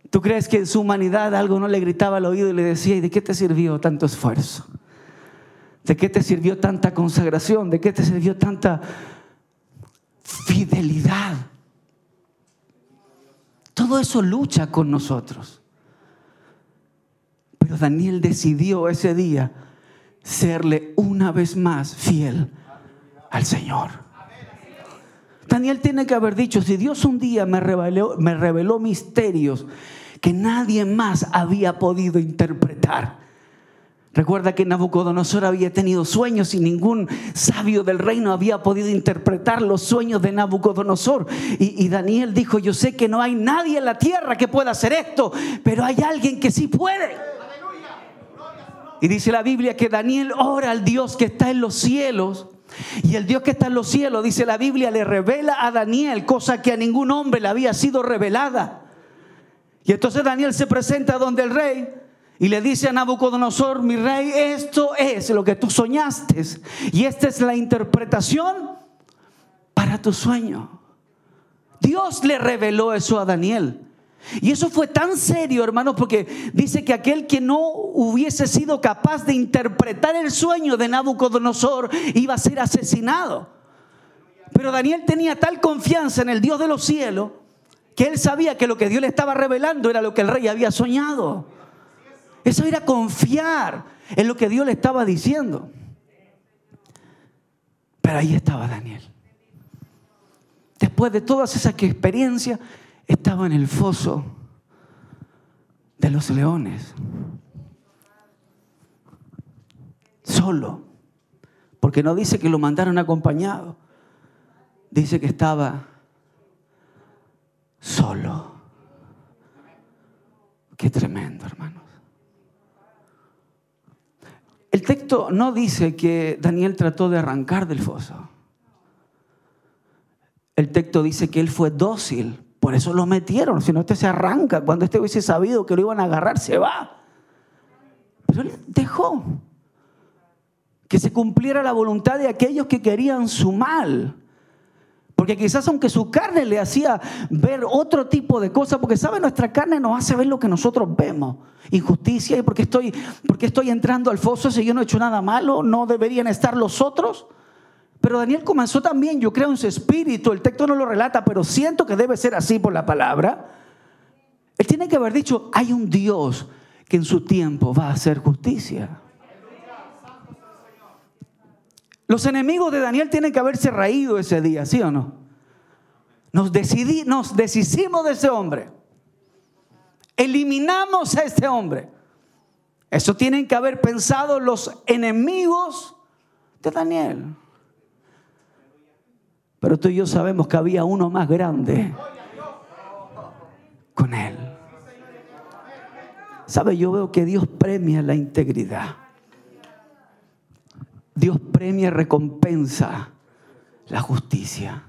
¿Tú crees que en su humanidad algo no le gritaba al oído y le decía, ¿y de qué te sirvió tanto esfuerzo? ¿De qué te sirvió tanta consagración? ¿De qué te sirvió tanta fidelidad? Todo eso lucha con nosotros. Pero Daniel decidió ese día serle una vez más fiel al Señor. Daniel tiene que haber dicho, si Dios un día me reveló, me reveló misterios que nadie más había podido interpretar. Recuerda que Nabucodonosor había tenido sueños y ningún sabio del reino había podido interpretar los sueños de Nabucodonosor. Y, y, Daniel dijo, yo sé que no hay nadie en la tierra que pueda hacer esto, pero hay alguien que sí puede. Y dice la Biblia que Daniel ora al Dios que está en los cielos y el Dios que está en los cielos, dice la Biblia, le revela a Daniel cosa que a ningún hombre le había sido revelada. Y entonces Daniel se presenta donde el rey y le dice a Nabucodonosor, mi rey, esto es lo que tú soñaste. Y esta es la interpretación para tu sueño. Dios le reveló eso a Daniel. Y eso fue tan serio, hermanos, porque dice que aquel que no hubiese sido capaz de interpretar el sueño de Nabucodonosor iba a ser asesinado. Pero Daniel tenía tal confianza en el Dios de los cielos que él sabía que lo que Dios le estaba revelando era lo que el rey había soñado. Eso era confiar en lo que Dios le estaba diciendo. Pero ahí estaba Daniel. Después de todas esas experiencias, estaba en el foso de los leones. Solo. Porque no dice que lo mandaron acompañado. Dice que estaba solo. Qué tremendo, hermanos. El texto no dice que Daniel trató de arrancar del foso. El texto dice que él fue dócil por eso lo metieron, si no este se arranca. Cuando este hubiese sabido que lo iban a agarrar, se va. Pero él dejó que se cumpliera la voluntad de aquellos que querían su mal. Porque quizás aunque su carne le hacía ver otro tipo de cosas, porque sabe, nuestra carne nos hace ver lo que nosotros vemos. Injusticia, y porque estoy, porque estoy entrando al foso si yo no he hecho nada malo, no deberían estar los otros. Pero Daniel comenzó también, yo creo, en su espíritu, el texto no lo relata, pero siento que debe ser así por la palabra. Él tiene que haber dicho, hay un Dios que en su tiempo va a hacer justicia. Los enemigos de Daniel tienen que haberse raído ese día, ¿sí o no? Nos, decidí, nos deshicimos de ese hombre. eliminamos a este hombre. Eso tienen que haber pensado los enemigos de Daniel. Pero tú y yo sabemos que había uno más grande con él. ¿Sabe? Yo veo que Dios premia la integridad. Dios premia y recompensa la justicia.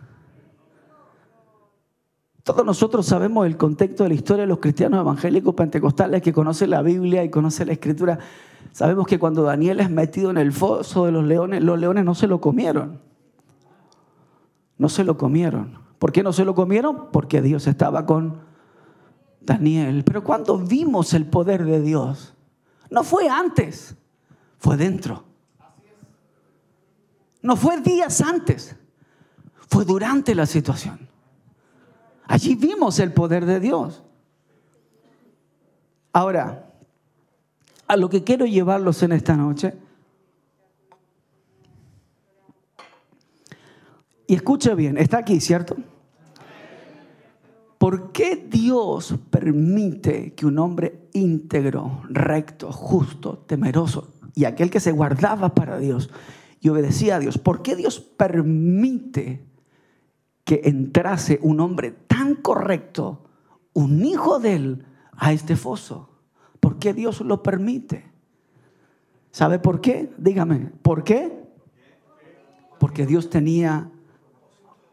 Todos nosotros sabemos el contexto de la historia de los cristianos evangélicos pentecostales que conocen la Biblia y conocen la escritura. Sabemos que cuando Daniel es metido en el foso de los leones, los leones no se lo comieron. No se lo comieron. ¿Por qué no se lo comieron? Porque Dios estaba con Daniel. Pero cuando vimos el poder de Dios, no fue antes, fue dentro. No fue días antes, fue durante la situación. Allí vimos el poder de Dios. Ahora, a lo que quiero llevarlos en esta noche, y escuche bien, está aquí, ¿cierto? ¿Por qué Dios permite que un hombre íntegro, recto, justo, temeroso y aquel que se guardaba para Dios y obedecía a Dios, por qué Dios permite que entrase un hombre tan correcto, un hijo de él, a este foso. ¿Por qué Dios lo permite? ¿Sabe por qué? Dígame, ¿por qué? Porque Dios tenía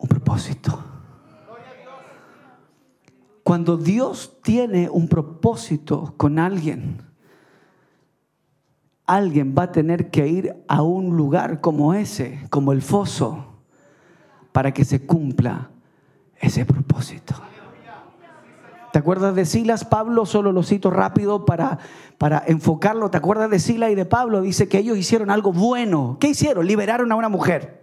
un propósito. Cuando Dios tiene un propósito con alguien, alguien va a tener que ir a un lugar como ese, como el foso para que se cumpla ese propósito. ¿Te acuerdas de Silas? Pablo, solo lo cito rápido para, para enfocarlo. ¿Te acuerdas de Silas y de Pablo? Dice que ellos hicieron algo bueno. ¿Qué hicieron? Liberaron a una mujer.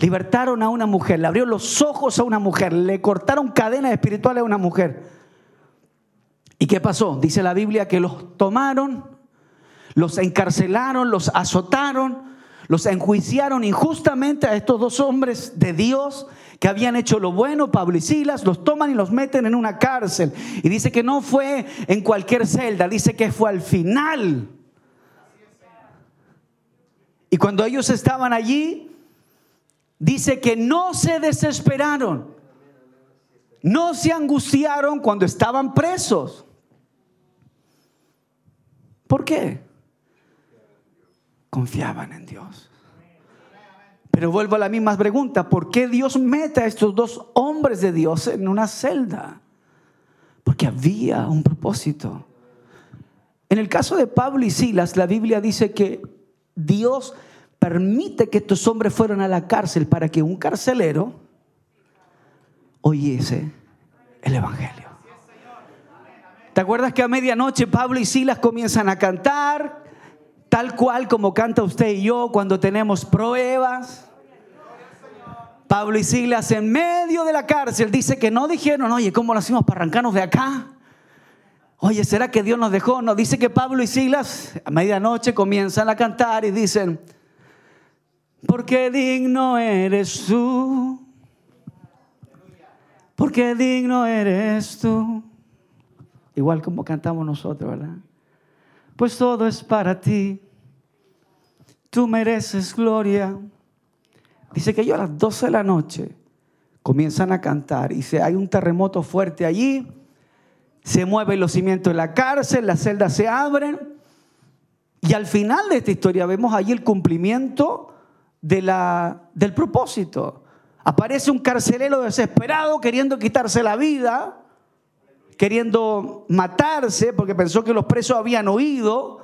Libertaron a una mujer, le abrieron los ojos a una mujer, le cortaron cadenas espirituales a una mujer. ¿Y qué pasó? Dice la Biblia que los tomaron, los encarcelaron, los azotaron, los enjuiciaron injustamente a estos dos hombres de Dios que habían hecho lo bueno, Pablo y Silas, los toman y los meten en una cárcel. Y dice que no fue en cualquier celda, dice que fue al final. Y cuando ellos estaban allí, dice que no se desesperaron, no se angustiaron cuando estaban presos. ¿Por qué? confiaban en Dios. Pero vuelvo a la misma pregunta, ¿por qué Dios mete a estos dos hombres de Dios en una celda? Porque había un propósito. En el caso de Pablo y Silas, la Biblia dice que Dios permite que estos hombres fueran a la cárcel para que un carcelero oyese el Evangelio. ¿Te acuerdas que a medianoche Pablo y Silas comienzan a cantar? tal cual como canta usted y yo cuando tenemos pruebas. Pablo y Silas en medio de la cárcel dice que no dijeron, oye, ¿cómo lo hacemos para arrancarnos de acá? Oye, ¿será que Dios nos dejó? No, dice que Pablo y Silas a medianoche comienzan a cantar y dicen, porque digno eres tú, porque digno eres tú. Igual como cantamos nosotros, ¿verdad? pues todo es para ti. Tú mereces gloria. Dice que ellos a las 12 de la noche comienzan a cantar y se hay un terremoto fuerte allí, se mueven los cimientos de la cárcel, las celdas se abren y al final de esta historia vemos allí el cumplimiento de la, del propósito. Aparece un carcelero desesperado queriendo quitarse la vida queriendo matarse porque pensó que los presos habían oído.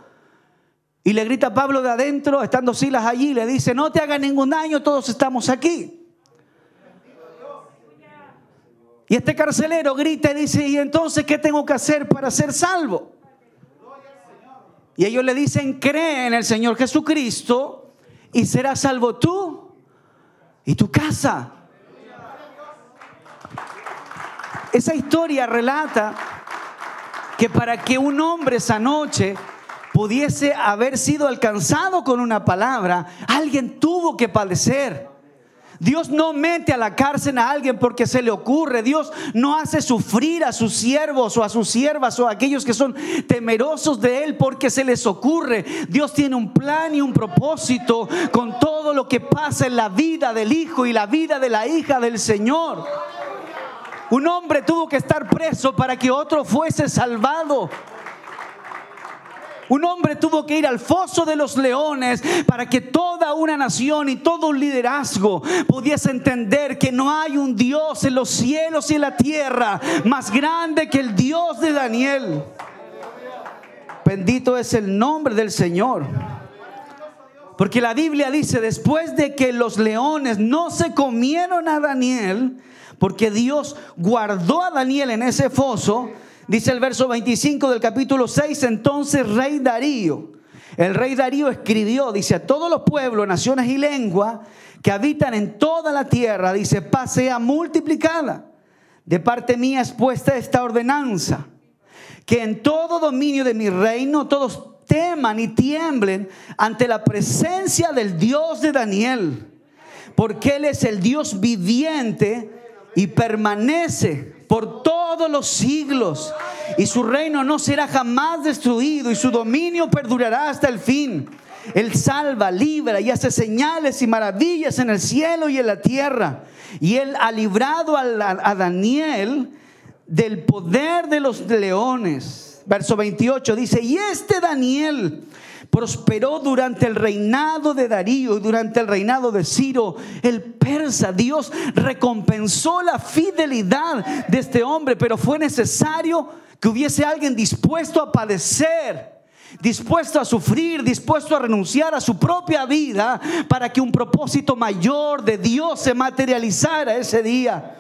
Y le grita a Pablo de adentro, estando Silas allí, le dice, no te haga ningún daño, todos estamos aquí. Y este carcelero grita y dice, ¿y entonces qué tengo que hacer para ser salvo? Y ellos le dicen, cree en el Señor Jesucristo y serás salvo tú y tu casa. Esa historia relata que para que un hombre esa noche pudiese haber sido alcanzado con una palabra, alguien tuvo que padecer. Dios no mete a la cárcel a alguien porque se le ocurre. Dios no hace sufrir a sus siervos o a sus siervas o a aquellos que son temerosos de Él porque se les ocurre. Dios tiene un plan y un propósito con todo lo que pasa en la vida del hijo y la vida de la hija del Señor. Un hombre tuvo que estar preso para que otro fuese salvado. Un hombre tuvo que ir al foso de los leones para que toda una nación y todo un liderazgo pudiese entender que no hay un Dios en los cielos y en la tierra más grande que el Dios de Daniel. Bendito es el nombre del Señor. Porque la Biblia dice, después de que los leones no se comieron a Daniel, porque Dios guardó a Daniel en ese foso, Dice el verso 25 del capítulo 6, entonces rey Darío, el rey Darío escribió, dice, a todos los pueblos, naciones y lenguas que habitan en toda la tierra, dice, paz sea multiplicada. De parte mía es puesta esta ordenanza, que en todo dominio de mi reino todos teman y tiemblen ante la presencia del Dios de Daniel, porque Él es el Dios viviente y permanece por todos los siglos. Y su reino no será jamás destruido y su dominio perdurará hasta el fin. Él salva, libra y hace señales y maravillas en el cielo y en la tierra. Y él ha librado a, a Daniel del poder de los leones. Verso 28 dice, y este Daniel prosperó durante el reinado de Darío y durante el reinado de Ciro, el persa. Dios recompensó la fidelidad de este hombre, pero fue necesario que hubiese alguien dispuesto a padecer dispuesto a sufrir, dispuesto a renunciar a su propia vida para que un propósito mayor de Dios se materializara ese día.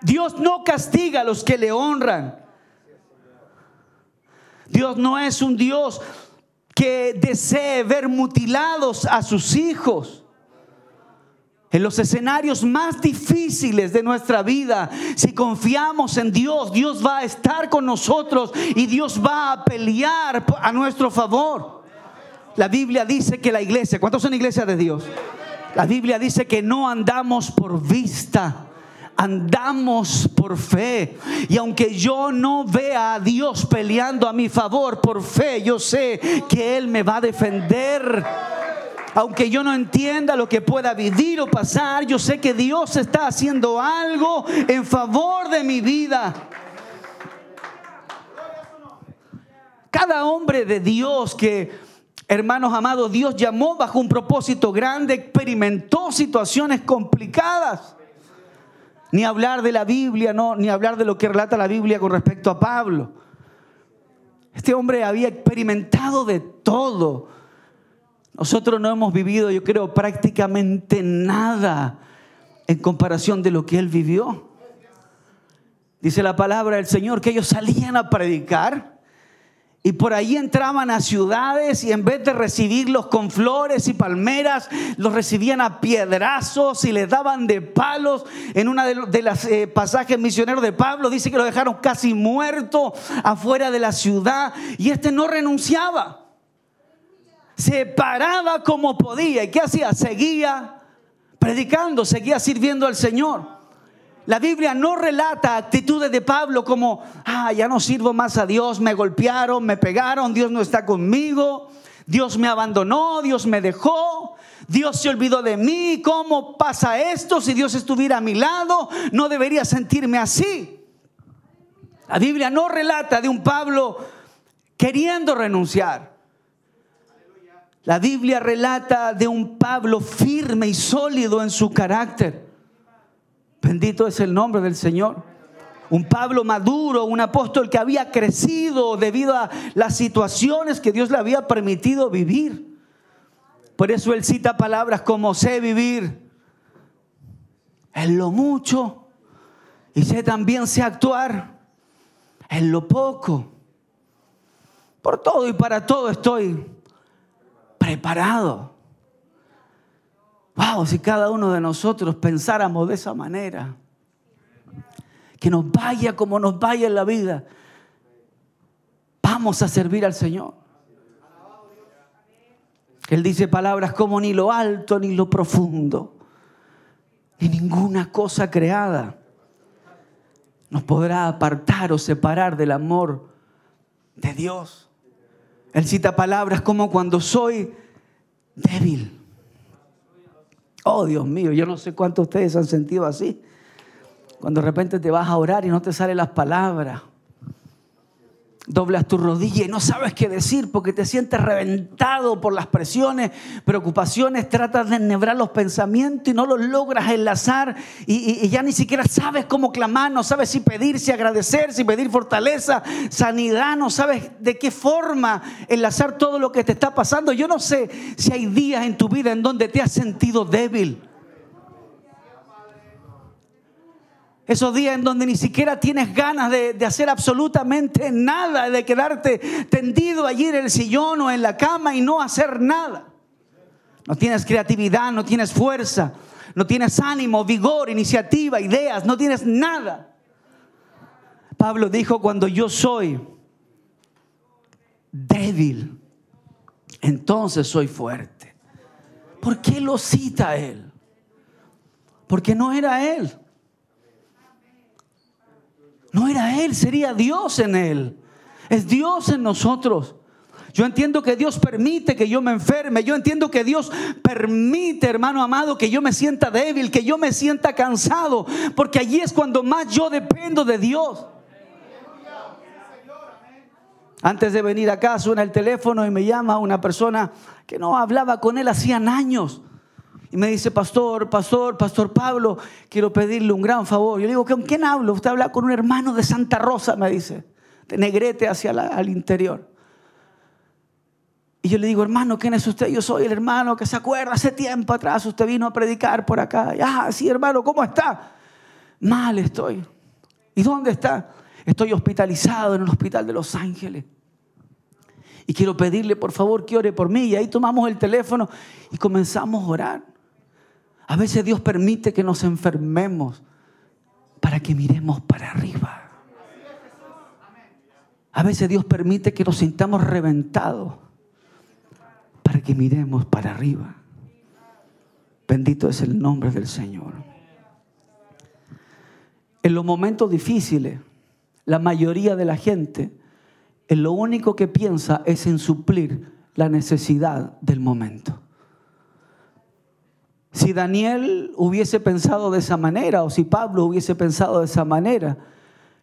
Dios no castiga a los que le honran. Dios no es un Dios que desee ver mutilados a sus hijos. En los escenarios más difíciles de nuestra vida, si confiamos en Dios, Dios va a estar con nosotros y Dios va a pelear a nuestro favor. La Biblia dice que la iglesia, ¿cuántos son iglesias de Dios? La Biblia dice que no andamos por vista, andamos por fe. Y aunque yo no vea a Dios peleando a mi favor por fe, yo sé que Él me va a defender. Aunque yo no entienda lo que pueda vivir o pasar, yo sé que Dios está haciendo algo en favor de mi vida. Cada hombre de Dios que, hermanos amados, Dios llamó bajo un propósito grande, experimentó situaciones complicadas ni hablar de la Biblia, no, ni hablar de lo que relata la Biblia con respecto a Pablo. Este hombre había experimentado de todo. Nosotros no hemos vivido, yo creo, prácticamente nada en comparación de lo que él vivió. Dice la palabra del Señor que ellos salían a predicar y por ahí entraban a ciudades y en vez de recibirlos con flores y palmeras, los recibían a piedrazos y les daban de palos. En una de, los eh, pasajes misioneros de Pablo dice que lo dejaron casi muerto afuera de la ciudad y este no renunciaba. Se paraba como podía. ¿Y qué hacía? Seguía predicando, seguía sirviendo al Señor. La Biblia no relata actitudes de Pablo como, ah, ya no sirvo más a Dios, me golpearon, me pegaron, Dios no está conmigo, Dios me abandonó, Dios me dejó, Dios se olvidó de mí, ¿cómo pasa esto? Si Dios estuviera a mi lado, no debería sentirme así. La Biblia no relata de un Pablo queriendo renunciar. La Biblia relata de un Pablo firme y sólido en su carácter. Bendito es el nombre del Señor. Un Pablo maduro, un apóstol que había crecido debido a las situaciones que Dios le había permitido vivir. Por eso él cita palabras como sé vivir en lo mucho y sé también sé actuar en lo poco. Por todo y para todo estoy preparado. Wow, si cada uno de nosotros pensáramos de esa manera, que nos vaya como nos vaya en la vida, vamos a servir al Señor. Él dice palabras como ni lo alto ni lo profundo, ni ninguna cosa creada nos podrá apartar o separar del amor de Dios. Él cita palabras como cuando soy débil. Oh Dios mío, yo no sé cuántos de ustedes han sentido así. Cuando de repente te vas a orar y no te salen las palabras doblas tu rodilla y no sabes qué decir porque te sientes reventado por las presiones, preocupaciones, tratas de ennebrar los pensamientos y no los logras enlazar y, ya ni siquiera sabes cómo clamar, no sabes si pedir, si agradecer, si pedir fortaleza, sanidad, no sabes de qué forma enlazar todo lo que te está pasando. Yo no sé si hay días en tu vida en donde te has sentido débil Esos días en donde ni siquiera tienes ganas de, hacer absolutamente nada, de quedarte tendido allí en el sillón o en la cama y no hacer nada. No tienes creatividad, no tienes fuerza, no tienes ánimo, vigor, iniciativa, ideas, no tienes nada. Pablo dijo, cuando yo soy débil, entonces soy fuerte. ¿Por qué lo cita él? Porque no era él. No era Él, sería Dios en Él. Es Dios en nosotros. Yo entiendo que Dios permite que yo me enferme. Yo entiendo que Dios permite, hermano amado, que yo me sienta débil, que yo me sienta cansado. Porque allí es cuando más yo dependo de Dios. Antes de venir acá suena el teléfono y me llama una persona que no hablaba con él hacían años. Y me dice, pastor, pastor, pastor Pablo, quiero pedirle un gran favor. Yo le digo, ¿con quién hablo? Usted habla con un hermano de Santa Rosa, me dice, de Negrete hacia el interior. Y yo le digo, hermano, ¿quién es usted? Yo soy el hermano que se acuerda hace tiempo atrás, usted vino a predicar por acá. Ah, sí, hermano, ¿cómo está? Mal estoy. ¿Y dónde está? Estoy hospitalizado en el hospital de Los Ángeles. Y quiero pedirle, por favor, que ore por mí. Y ahí tomamos el teléfono y comenzamos a orar. A veces Dios permite que nos enfermemos para que miremos para arriba. A veces Dios permite que nos sintamos reventados para que miremos para arriba. Bendito es el nombre del Señor. En los momentos difíciles, la mayoría de la gente en lo único que piensa es en suplir la necesidad del momento. Si Daniel hubiese pensado de esa manera o si Pablo hubiese pensado de esa manera,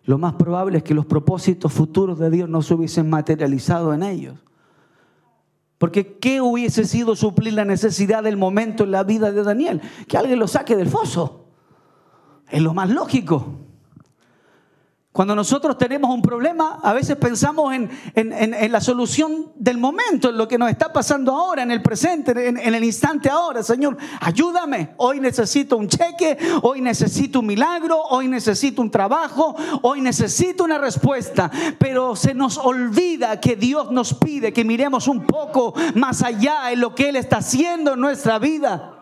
lo más probable es que los propósitos futuros de Dios no se hubiesen materializado en ellos. Porque ¿qué hubiese sido suplir la necesidad del momento en la vida de Daniel? Que alguien lo saque del foso. Es lo más lógico. Cuando nosotros tenemos un problema, a veces pensamos en, la solución del momento, en lo que nos está pasando ahora, en el presente, en, el instante ahora. Señor, ayúdame. Hoy necesito un cheque, hoy necesito un milagro, hoy necesito un trabajo, hoy necesito una respuesta. Pero se nos olvida que Dios nos pide que miremos un poco más allá en lo que Él está haciendo en nuestra vida.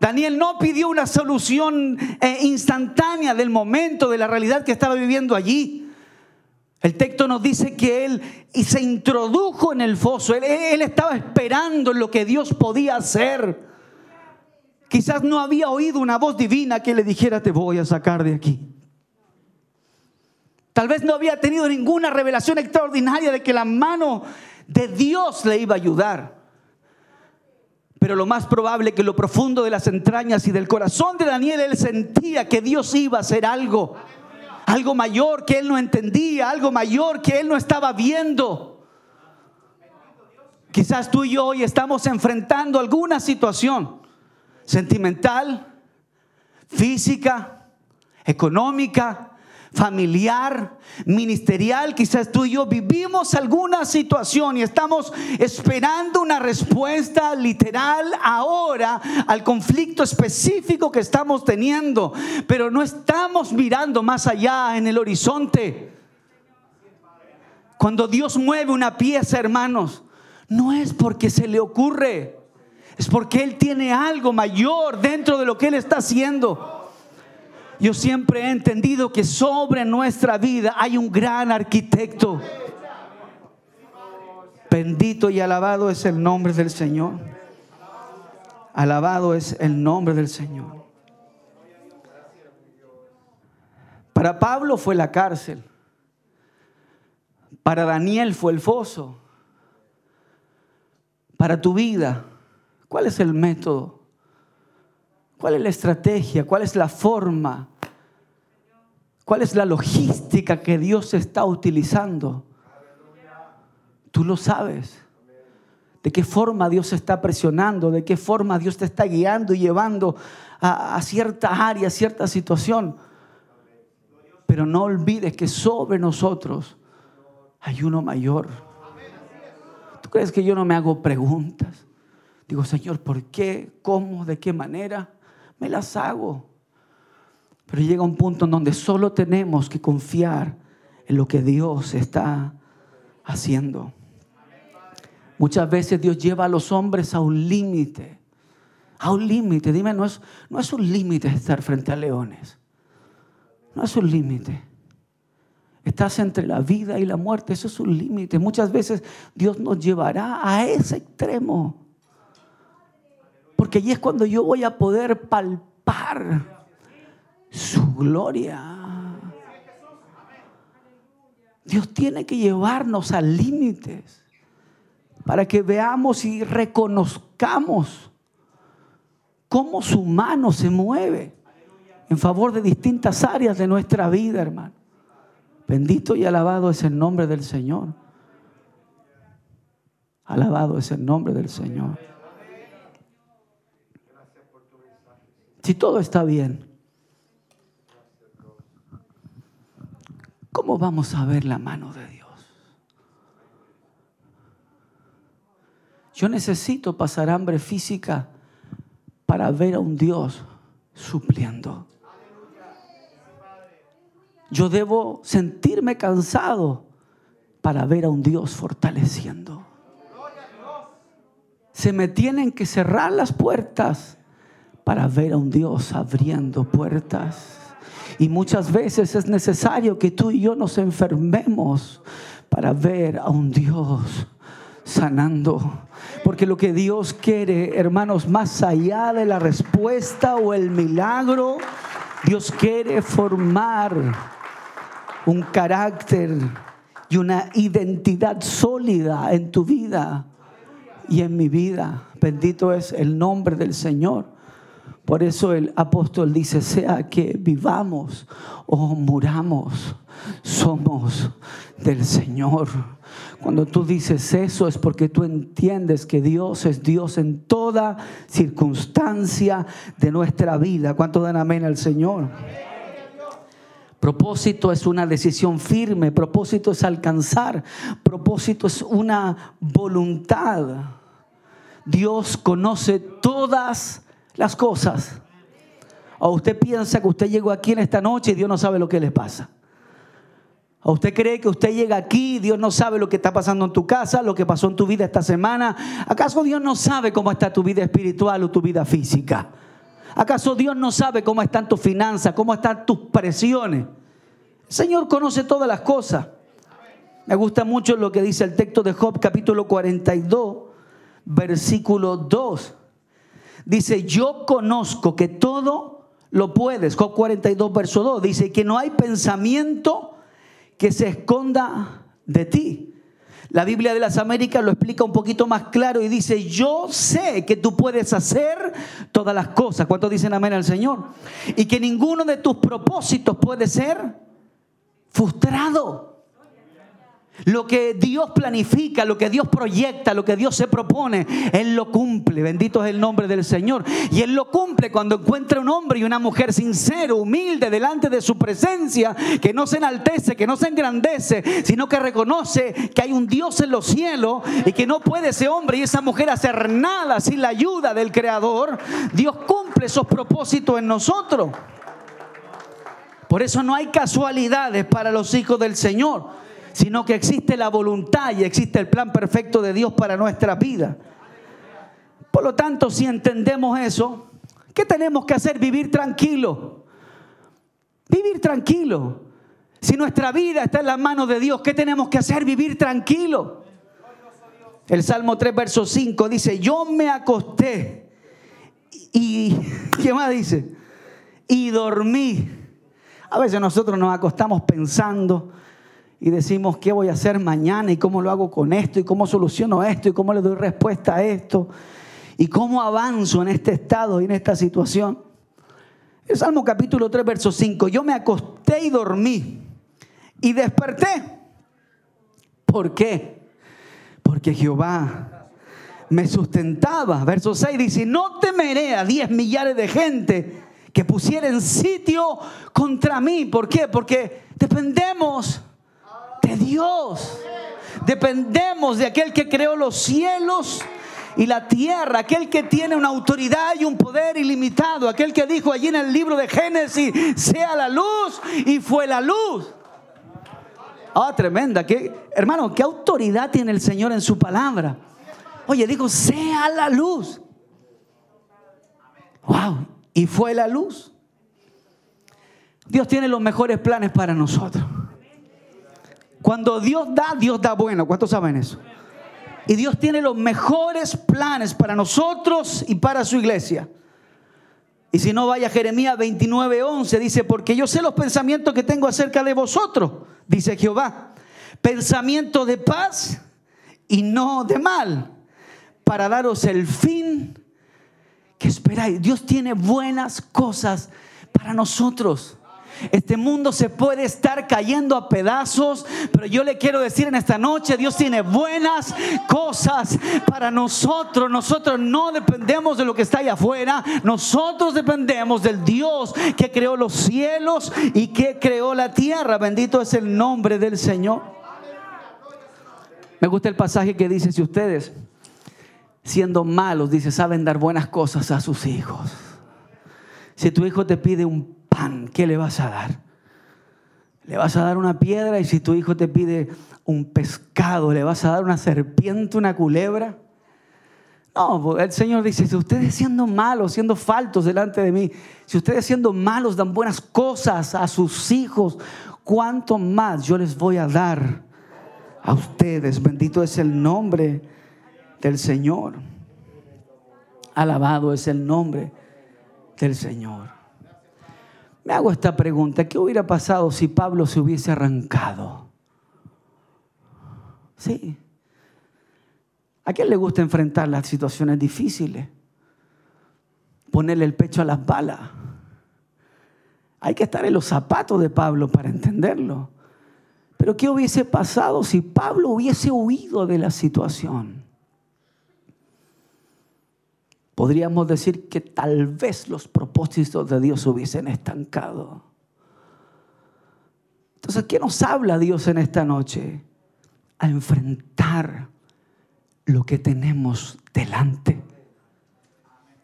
Daniel no pidió una solución eh, instantánea del momento, de la realidad que estaba viviendo allí. El texto nos dice que él se introdujo en el foso. Él, él, estaba esperando lo que Dios podía hacer. Quizás no había oído una voz divina que le dijera, te voy a sacar de aquí. Tal vez no había tenido ninguna revelación extraordinaria de que la mano de Dios le iba a ayudar. Pero lo más probable que lo profundo de las entrañas y del corazón de Daniel, él sentía que Dios iba a hacer algo. Algo mayor que él no entendía, algo mayor que él no estaba viendo. Quizás tú y yo hoy estamos enfrentando alguna situación sentimental, física, económica, familiar, ministerial, quizás tú y yo vivimos alguna situación y estamos esperando una respuesta literal ahora al conflicto específico que estamos teniendo, pero no estamos mirando más allá en el horizonte. Cuando Dios mueve una pieza, hermanos, no es porque se le ocurre, es porque Él tiene algo mayor dentro de lo que Él está haciendo. Yo siempre he entendido que sobre nuestra vida hay un gran arquitecto. Bendito y alabado es el nombre del Señor. Alabado es el nombre del Señor. Para Pablo fue la cárcel. Para Daniel fue el foso. Para tu vida, ¿cuál es el método? ¿Cuál es la estrategia? ¿Cuál es la forma? ¿Cuál es la logística que Dios está utilizando? Tú lo sabes. De qué forma Dios está presionando, de qué forma Dios te está guiando y llevando a, cierta área, a cierta situación. Pero no olvides que sobre nosotros hay uno mayor. ¿Tú crees que yo no me hago preguntas? Digo, Señor, ¿por qué? ¿Cómo? ¿De qué manera? Me las hago. Pero llega un punto en donde solo tenemos que confiar en lo que Dios está haciendo. Muchas veces Dios lleva a los hombres a un límite. A un límite. Dime, no es, no es un límite estar frente a leones. No es un límite. Estás entre la vida y la muerte. Eso es un límite. Muchas veces Dios nos llevará a ese extremo. Porque es cuando yo voy a poder palpar su gloria. Dios tiene que llevarnos a límites para que veamos y reconozcamos cómo su mano se mueve en favor de distintas áreas de nuestra vida, hermano. Bendito y alabado es el nombre del Señor. Alabado es el nombre del Señor. Si todo está bien, ¿cómo vamos a ver la mano de Dios? Yo necesito pasar hambre física para ver a un Dios supliendo. Yo debo sentirme cansado para ver a un Dios fortaleciendo. Se me tienen que cerrar las puertas para ver a un Dios abriendo puertas. Y muchas veces es necesario que tú y yo nos enfermemos para ver a un Dios sanando. Porque lo que Dios quiere, hermanos, más allá de la respuesta o el milagro, Dios quiere formar un carácter y una identidad sólida en tu vida y en mi vida. Bendito es el nombre del Señor. Por eso el apóstol dice, sea que vivamos o muramos, somos del Señor. Cuando tú dices eso es porque tú entiendes que Dios es Dios en toda circunstancia de nuestra vida. ¿Cuánto dan amén al Señor? Propósito es una decisión firme, propósito es alcanzar, propósito es una voluntad. Dios conoce todas las cosas. O usted piensa que usted llegó aquí en esta noche y Dios no sabe lo que le pasa. ¿O usted cree que usted llega aquí y Dios no sabe lo que está pasando en tu casa, lo que pasó en tu vida esta semana? ¿Acaso Dios no sabe cómo está tu vida espiritual o tu vida física? ¿Acaso Dios no sabe cómo están tus finanzas, cómo están tus presiones? El Señor conoce todas las cosas. Me gusta mucho lo que dice el texto de Job capítulo 42, versículo 2. Dice, yo conozco que todo lo puedes. Job 42, verso 2. Dice que no hay pensamiento que se esconda de ti. La Biblia de las Américas lo explica un poquito más claro y dice, yo sé que tú puedes hacer todas las cosas. ¿Cuántos dicen amén al Señor? Y que ninguno de tus propósitos puede ser frustrado. Lo que Dios planifica, lo que Dios proyecta, lo que Dios se propone, Él lo cumple. Bendito es el nombre del Señor. Y Él lo cumple cuando encuentra un hombre y una mujer sincero, humilde, delante de su presencia, que no se enaltece, que no se engrandece, sino que reconoce que hay un Dios en los cielos y que no puede ese hombre y esa mujer hacer nada sin la ayuda del Creador. Dios cumple esos propósitos en nosotros. Por eso no hay casualidades para los hijos del Señor sino que existe la voluntad y existe el plan perfecto de Dios para nuestra vida. Por lo tanto, si entendemos eso, ¿qué tenemos que hacer? Vivir tranquilo. Vivir tranquilo. Si nuestra vida está en las manos de Dios, ¿qué tenemos que hacer? Vivir tranquilo. El Salmo 3, verso 5 dice, yo me acosté y, ¿qué más dice? Y dormí. A veces nosotros nos acostamos pensando y decimos, ¿qué voy a hacer mañana? ¿Y cómo lo hago con esto? ¿Y cómo soluciono esto? ¿Y cómo le doy respuesta a esto? ¿Y cómo avanzo en este estado y en esta situación? El Salmo capítulo 3, verso 5, yo me acosté y dormí y desperté. ¿Por qué? porque Jehová me sustentaba. Verso 6 dice, no temeré a 10 millares de gente que pusieren sitio contra mí. ¿Por qué? Porque dependemos de Dios. Dependemos de aquel que creó los cielos y la tierra, aquel que tiene una autoridad y un poder ilimitado, aquel que dijo allí en el libro de Génesis, sea la luz y fue la luz. Ah, tremenda. ¿Qué, hermano, ¿qué autoridad tiene el Señor en su palabra? Oye, digo, sea la luz. Wow. Y fue la luz. Dios tiene los mejores planes para nosotros. Cuando Dios da, Dios da bueno. ¿Cuántos saben eso? Y Dios tiene los mejores planes para nosotros y para su iglesia. Y si no vaya Jeremías 29, 11, dice, porque yo sé los pensamientos que tengo acerca de vosotros, dice Jehová, pensamiento de paz y no de mal, para daros el fin que esperáis. Dios tiene buenas cosas para nosotros. Este mundo se puede estar cayendo a pedazos, pero yo le quiero decir en esta noche, Dios tiene buenas cosas para nosotros. Nosotros no dependemos de lo que está allá afuera, nosotros dependemos del Dios que creó los cielos y que creó la tierra. Bendito es el nombre del Señor. Me gusta el pasaje que dice, si ustedes siendo malos, dice, saben dar buenas cosas a sus hijos. Si tu hijo te pide un ¿qué le vas a dar? Le vas a dar una piedra y si tu hijo te pide un pescado, le vas a dar una serpiente, una culebra. No, pues, el Señor dice, si ustedes siendo malos, siendo faltos delante de mí, si ustedes siendo malos dan buenas cosas a sus hijos, ¿cuánto más yo les voy a dar a ustedes? Bendito es el nombre del Señor. Alabado es el nombre del Señor. Me hago esta pregunta, ¿qué hubiera pasado si Pablo se hubiese arrancado? Sí. ¿A quién le gusta enfrentar las situaciones difíciles? Ponerle el pecho a las balas. Hay que estar en los zapatos de Pablo para entenderlo. Pero ¿qué hubiese pasado si Pablo hubiese huido de la situación? Podríamos decir que tal vez los propósitos de Dios hubiesen estancado. Entonces, ¿qué nos habla Dios en esta noche? A enfrentar lo que tenemos delante.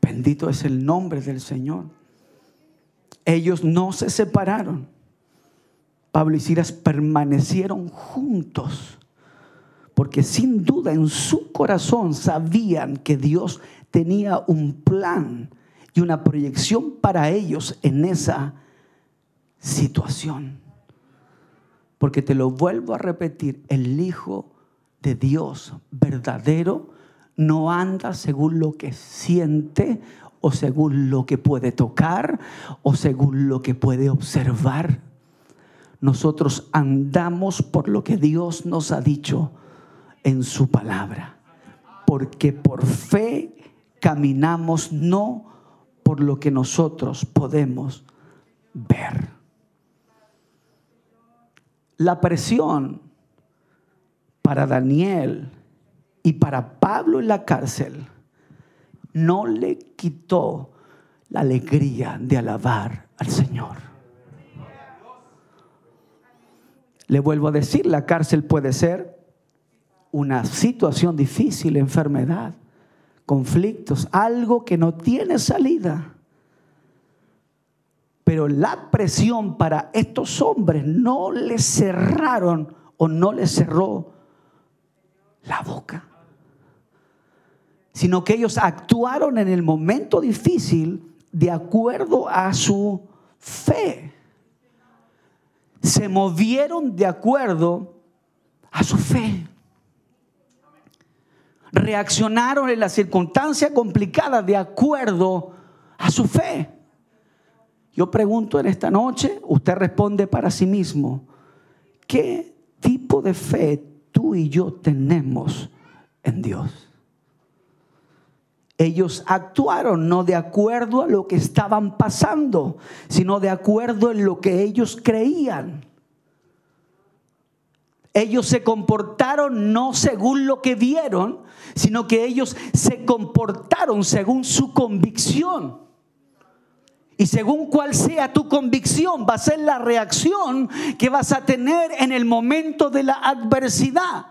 Bendito es el nombre del Señor. Ellos no se separaron. Pablo y Silas permanecieron juntos porque sin duda en su corazón sabían que Dios tenía un plan y una proyección para ellos en esa situación. Porque te lo vuelvo a repetir, el Hijo de Dios verdadero no anda según lo que siente o según lo que puede tocar o según lo que puede observar. Nosotros andamos por lo que Dios nos ha dicho en su palabra. Porque por fe caminamos no por lo que nosotros podemos ver. La presión para Daniel y para Pablo en la cárcel no le quitó la alegría de alabar al Señor. Le vuelvo a decir, la cárcel puede ser una situación difícil, enfermedad, conflictos, algo que no tiene salida. Pero la presión para estos hombres no les cerraron o no les cerró la boca, sino que ellos actuaron en el momento difícil de acuerdo a su fe. Se movieron de acuerdo a su fe. Reaccionaron en las circunstancias complicadas de acuerdo a su fe. Yo pregunto en esta noche, usted responde para sí mismo, ¿qué tipo de fe tú y yo tenemos en Dios? Ellos actuaron no de acuerdo a lo que estaban pasando, sino de acuerdo en lo que ellos creían. Ellos se comportaron no según lo que vieron, sino que ellos se comportaron según su convicción. Y según cuál sea tu convicción, va a ser la reacción que vas a tener en el momento de la adversidad.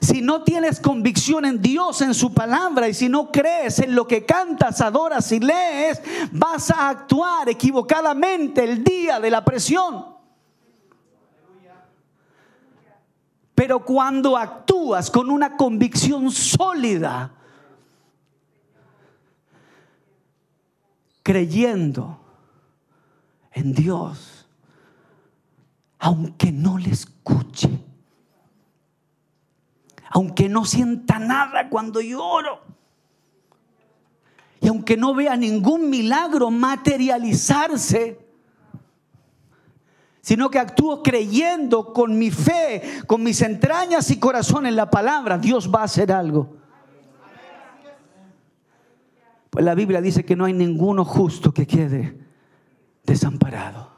Si no tienes convicción en Dios, en su palabra, y si no crees en lo que cantas, adoras y lees, vas a actuar equivocadamente el día de la presión. Pero cuando actúas con una convicción sólida, creyendo en Dios, aunque no le escuche, aunque no sienta nada cuando lloro, y aunque no vea ningún milagro materializarse, sino que actúo creyendo con mi fe, con mis entrañas y corazón en la palabra, Dios va a hacer algo. Pues la Biblia dice que no hay ninguno justo que quede desamparado.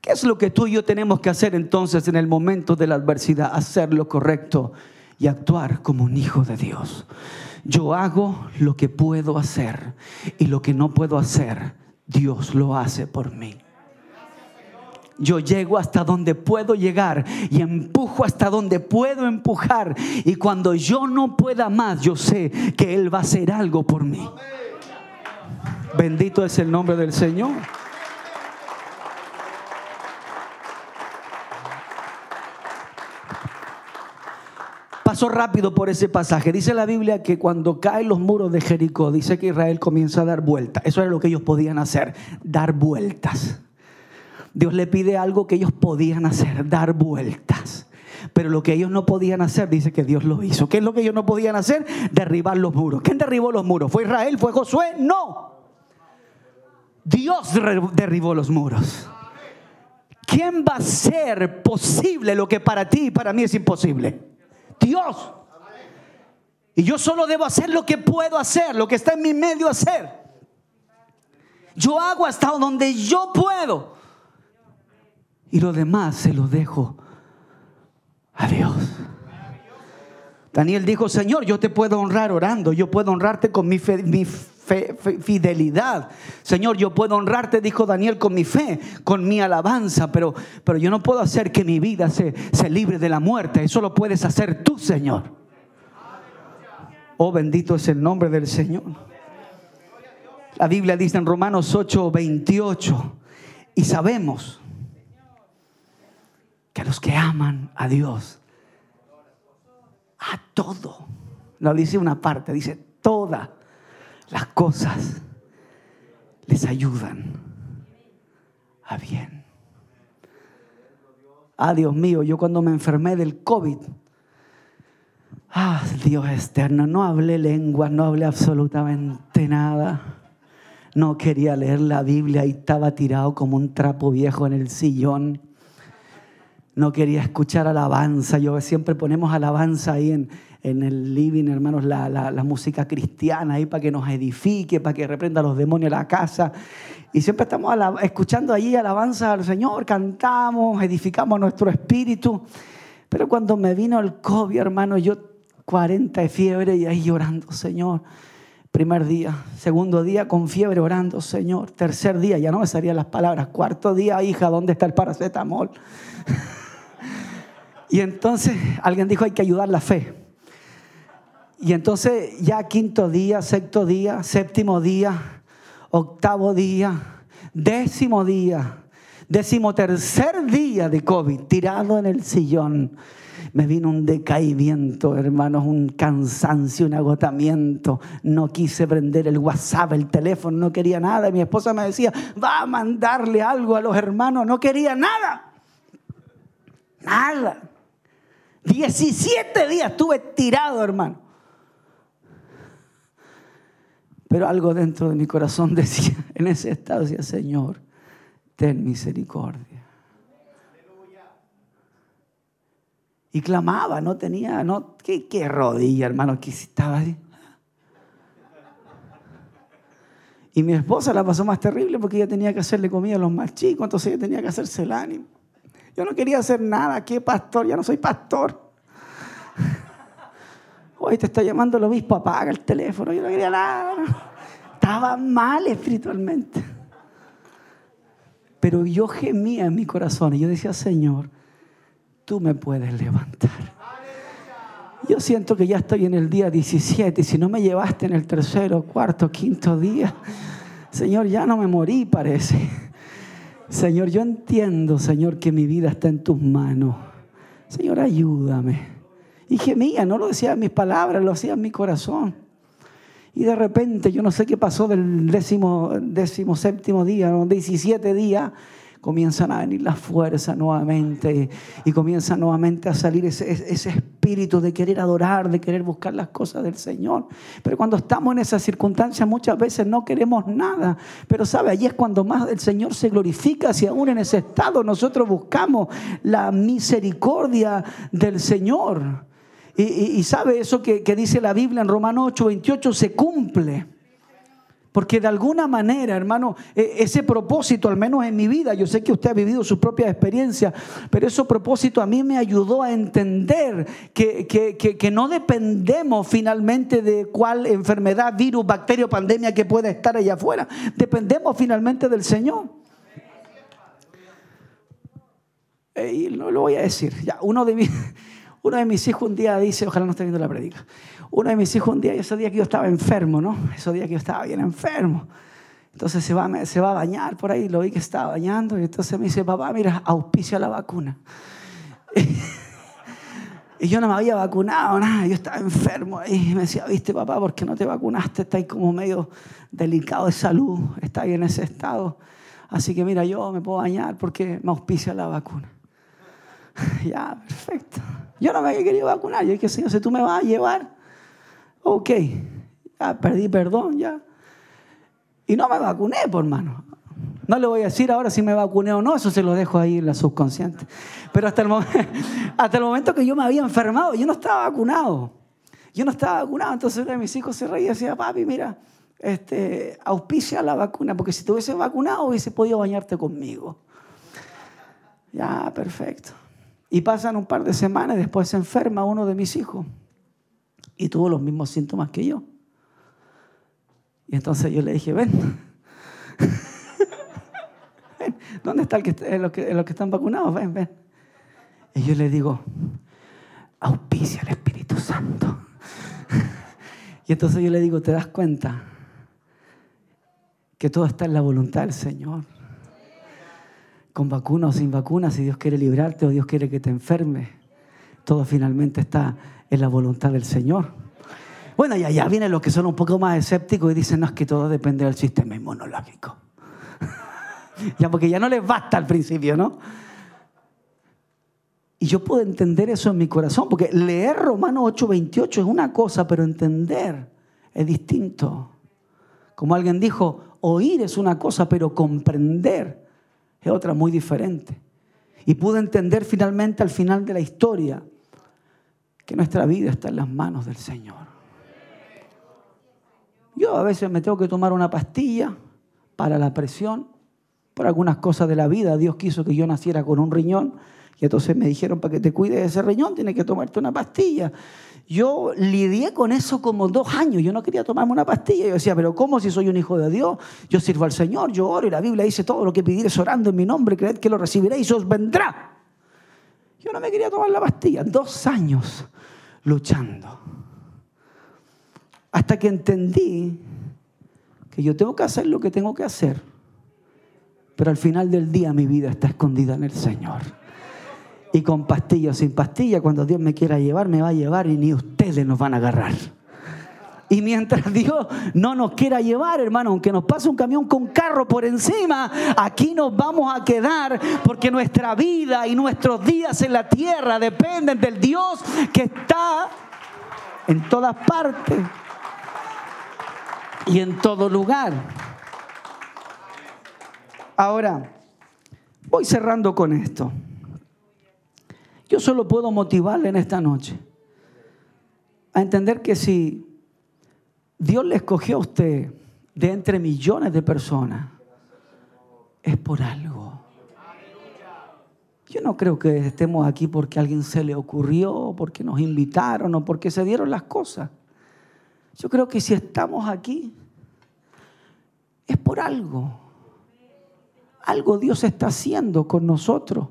¿Qué es lo que tú y yo tenemos que hacer entonces en el momento de la adversidad? Hacer lo correcto y actuar como un hijo de Dios. Yo hago lo que puedo hacer y lo que no puedo hacer, Dios lo hace por mí yo llego hasta donde puedo llegar y empujo hasta donde puedo empujar. Y cuando yo no pueda más, yo sé que Él va a hacer algo por mí. Bendito es el nombre del Señor. Paso rápido por ese pasaje. Dice la Biblia que cuando caen los muros de Jericó, dice que Israel comienza a dar vueltas. Eso era lo que ellos podían hacer, dar vueltas. Dios le pide algo que ellos podían hacer, dar vueltas. Pero lo que ellos no podían hacer, dice que Dios lo hizo. ¿Qué es lo que ellos no podían hacer? Derribar los muros. ¿Quién derribó los muros? ¿Fue Israel? ¿Fue Josué? No. Dios derribó los muros. ¿Quién va a hacer posible lo que para ti y para mí es imposible? Dios. Y yo solo debo hacer lo que puedo hacer, lo que está en mi medio hacer. Yo hago hasta donde yo puedo y lo demás se lo dejo a Dios. Daniel dijo, Señor, yo te puedo honrar orando, yo puedo honrarte con mi, fidelidad. Señor, yo puedo honrarte, dijo Daniel, con mi fe, con mi alabanza, pero, pero yo no puedo hacer que mi vida se, se libre de la muerte. Eso lo puedes hacer tú, Señor. Oh, bendito es el nombre del Señor. La Biblia dice en Romanos 8, 28, y sabemos que a los que aman a Dios, a todo, no dice una parte, dice todas las cosas les ayudan a bien. Ah, Dios mío, yo cuando me enfermé del COVID, ah, Dios externo, no hablé lenguas, no hablé absolutamente nada. No quería leer la Biblia y estaba tirado como un trapo viejo en el sillón no quería escuchar alabanza. Yo siempre ponemos alabanza ahí en, en el living, hermanos, la, la, música cristiana ahí para que nos edifique, para que reprenda a los demonios a la casa. Y siempre estamos escuchando allí alabanza al Señor, cantamos, edificamos nuestro espíritu. Pero cuando me vino el COVID, hermano, yo 40 de fiebre y ahí llorando, Señor. Primer día, segundo día con fiebre orando, Señor. Tercer día, ya no me salían las palabras. Cuarto día, hija, ¿dónde está el paracetamol? Y entonces alguien dijo hay que ayudar la fe. Y entonces ya quinto día, sexto día, séptimo día, octavo día, décimo día, décimo tercer día de COVID, tirado en el sillón. Me vino un decaimiento, hermanos, un cansancio, un agotamiento. No quise prender el WhatsApp, el teléfono, no quería nada. Mi esposa me decía, va a mandarle algo a los hermanos. No quería nada. Nada. 17 días estuve tirado, hermano. Pero algo dentro de mi corazón decía, en ese estado decía, Señor, ten misericordia. Y clamaba, no tenía, no, qué, qué rodilla, hermano, que estaba ahí. Y mi esposa la pasó más terrible porque ella tenía que hacerle comida a los más entonces ella tenía que hacerse el ánimo. Yo no quería hacer nada, ¿qué pastor? Ya no soy pastor. Hoy te está llamando el obispo, apaga el teléfono, yo no quería nada. Estaba mal espiritualmente. Pero yo gemía en mi corazón y yo decía, Señor, tú me puedes levantar. Yo siento que ya estoy en el día 17 y si no me llevaste en el tercero, cuarto, quinto día, Señor, ya no me morí, parece. Señor, yo entiendo, Señor, que mi vida está en tus manos. Señor, ayúdame. Y gemía, no lo decía en mis palabras, lo hacía en mi corazón. Y de repente, yo no sé qué pasó del décimo, décimo séptimo día, ¿no? 17 días, comienzan a venir las fuerzas nuevamente y comienza nuevamente a salir ese, ese, espíritu de querer adorar, de querer buscar las cosas del Señor. Pero cuando estamos en esas circunstancias muchas veces no queremos nada. Pero sabe, allí es cuando más el Señor se glorifica, si aún en ese estado nosotros buscamos la misericordia del Señor. Y, y, sabe eso que, que dice la Biblia en Romanos 8, 28, se cumple. Porque de alguna manera, hermano, e, ese propósito, al menos en mi vida, yo sé que usted ha vivido su propia experiencia, pero ese propósito a mí me ayudó a entender que, que, que, no dependemos finalmente de cuál enfermedad, virus, bacteria o pandemia que pueda estar allá afuera. Dependemos finalmente del Señor. Y lo voy a decir. Ya, uno de mis... Uno de mis hijos un día dice, ojalá no esté viendo la predica, uno de mis hijos un día, ese día que yo estaba enfermo, ¿no? Ese día que yo estaba bien enfermo. Entonces se va, a bañar por ahí, lo vi que estaba bañando, y entonces me dice, papá, mira, auspicia la vacuna. y yo no me había vacunado, nada, yo estaba enfermo. Y me decía, viste, papá, ¿por qué no te vacunaste? Está ahí como medio delicado de salud, está ahí en ese estado. Así que mira, yo me puedo bañar porque me auspicia la vacuna. ya, perfecto. Yo no me había querido vacunar. Yo dije, Señor, si tú me vas a llevar, ok, ya perdí perdón, ya. Y no me vacuné, por mano. No le voy a decir ahora si me vacuné o no, eso se lo dejo ahí en la subconsciente. Pero hasta el, momento que yo me había enfermado, yo no estaba vacunado. Yo no estaba vacunado, entonces uno de mis hijos se reía y decía, papi, mira, este, auspicia la vacuna, porque si te hubiese vacunado hubiese podido bañarte conmigo. Ya, perfecto. Y pasan un par de semanas, después se enferma uno de mis hijos y tuvo los mismos síntomas que yo. Y entonces yo le dije, ven, ¿dónde está el que, los, que, están vacunados? Ven, ven. Y yo le digo, auspicia al Espíritu Santo. y entonces yo le digo, ¿te das cuenta que todo está en la voluntad del Señor? Con vacuna o sin vacuna, si Dios quiere librarte o Dios quiere que te enferme, todo finalmente está en la voluntad del Señor. Bueno, y allá vienen los que son un poco más escépticos y dicen, no, es que todo depende del sistema inmunológico. ya, porque ya no les basta al principio, ¿no? Y yo puedo entender eso en mi corazón, porque leer Romanos 8:28 es una cosa, pero entender es distinto. Como alguien dijo, oír es una cosa, pero comprender es otra muy diferente. Y pude entender finalmente al final de la historia que nuestra vida está en las manos del Señor. Yo a veces me tengo que tomar una pastilla para la presión, por algunas cosas de la vida. Dios quiso que yo naciera con un riñón y entonces me dijeron, para que te cuides de ese riñón tienes que tomarte una pastilla. Yo lidié con eso como dos años. Yo no quería tomarme una pastilla. Yo decía, pero ¿cómo si soy un hijo de Dios? Yo sirvo al Señor, yo oro y la Biblia dice todo lo que pidieres orando en mi nombre, creed que lo recibiréis y os vendrá. Yo no me quería tomar la pastilla. Dos años luchando. Hasta que entendí que yo tengo que hacer lo que tengo que hacer. Pero al final del día mi vida está escondida en el Señor. Y con pastilla o sin pastilla, cuando Dios me quiera llevar, me va a llevar y ni ustedes nos van a agarrar. Y mientras Dios no nos quiera llevar, hermano, aunque nos pase un camión con carro por encima, aquí nos vamos a quedar porque nuestra vida y nuestros días en la tierra dependen del Dios que está en todas partes y en todo lugar. Ahora, voy cerrando con esto. Yo solo puedo motivarle en esta noche a entender que si Dios le escogió a usted de entre millones de personas, es por algo. Yo no creo que estemos aquí porque a alguien se le ocurrió, porque nos invitaron o porque se dieron las cosas. Yo creo que si estamos aquí es por algo. Algo Dios está haciendo con nosotros.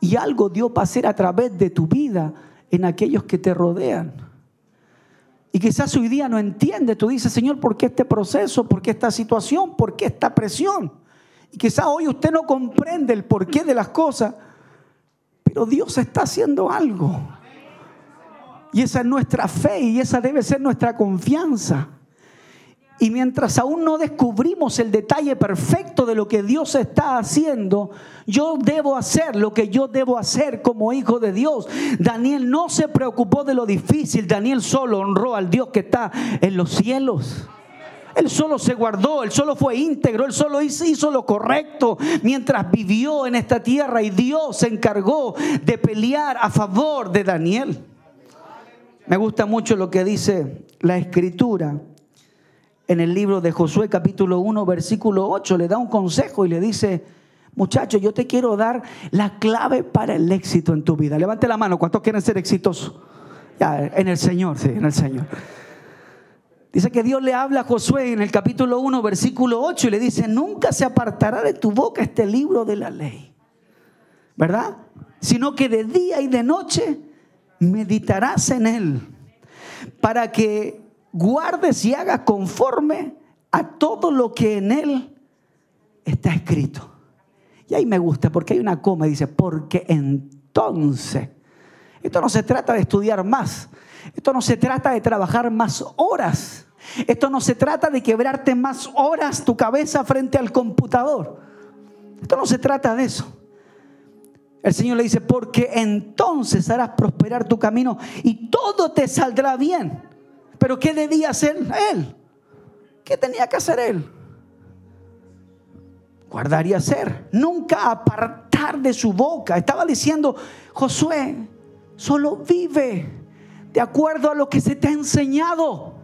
Y algo Dios va a hacer a través de tu vida en aquellos que te rodean. Y quizás hoy día no entiende, tú dices, Señor, ¿por qué este proceso? ¿Por qué esta situación? ¿Por qué esta presión? Y quizás hoy usted no comprende el porqué de las cosas, pero Dios está haciendo algo. Y esa es nuestra fe y esa debe ser nuestra confianza. Y mientras aún no descubrimos el detalle perfecto de lo que Dios está haciendo, yo debo hacer lo que yo debo hacer como hijo de Dios. Daniel no se preocupó de lo difícil, Daniel solo honró al Dios que está en los cielos. Él solo se guardó, él solo fue íntegro, él solo hizo, lo correcto mientras vivió en esta tierra y Dios se encargó de pelear a favor de Daniel. Me gusta mucho lo que dice la escritura en el libro de Josué capítulo 1 versículo 8, le da un consejo y le dice, muchacho, yo te quiero dar la clave para el éxito en tu vida. Levante la mano, ¿cuántos quieren ser exitosos? Ya, en el Señor, sí, en el Señor. Dice que Dios le habla a Josué en el capítulo 1, versículo 8 y le dice, nunca se apartará de tu boca este libro de la ley, ¿verdad? Sino que de día y de noche meditarás en él para que guardes y hagas conforme a todo lo que en él está escrito. Y ahí me gusta porque hay una coma y dice, porque entonces, esto no se trata de estudiar más, esto no se trata de trabajar más horas, esto no se trata de quebrarte más horas tu cabeza frente al computador, esto no se trata de eso. El Señor le dice, porque entonces harás prosperar tu camino y todo te saldrá bien. Pero ¿qué debía hacer él? ¿Qué tenía que hacer él? Guardar y hacer. Nunca apartar de su boca. Estaba diciendo, Josué, solo vive de acuerdo a lo que se te ha enseñado.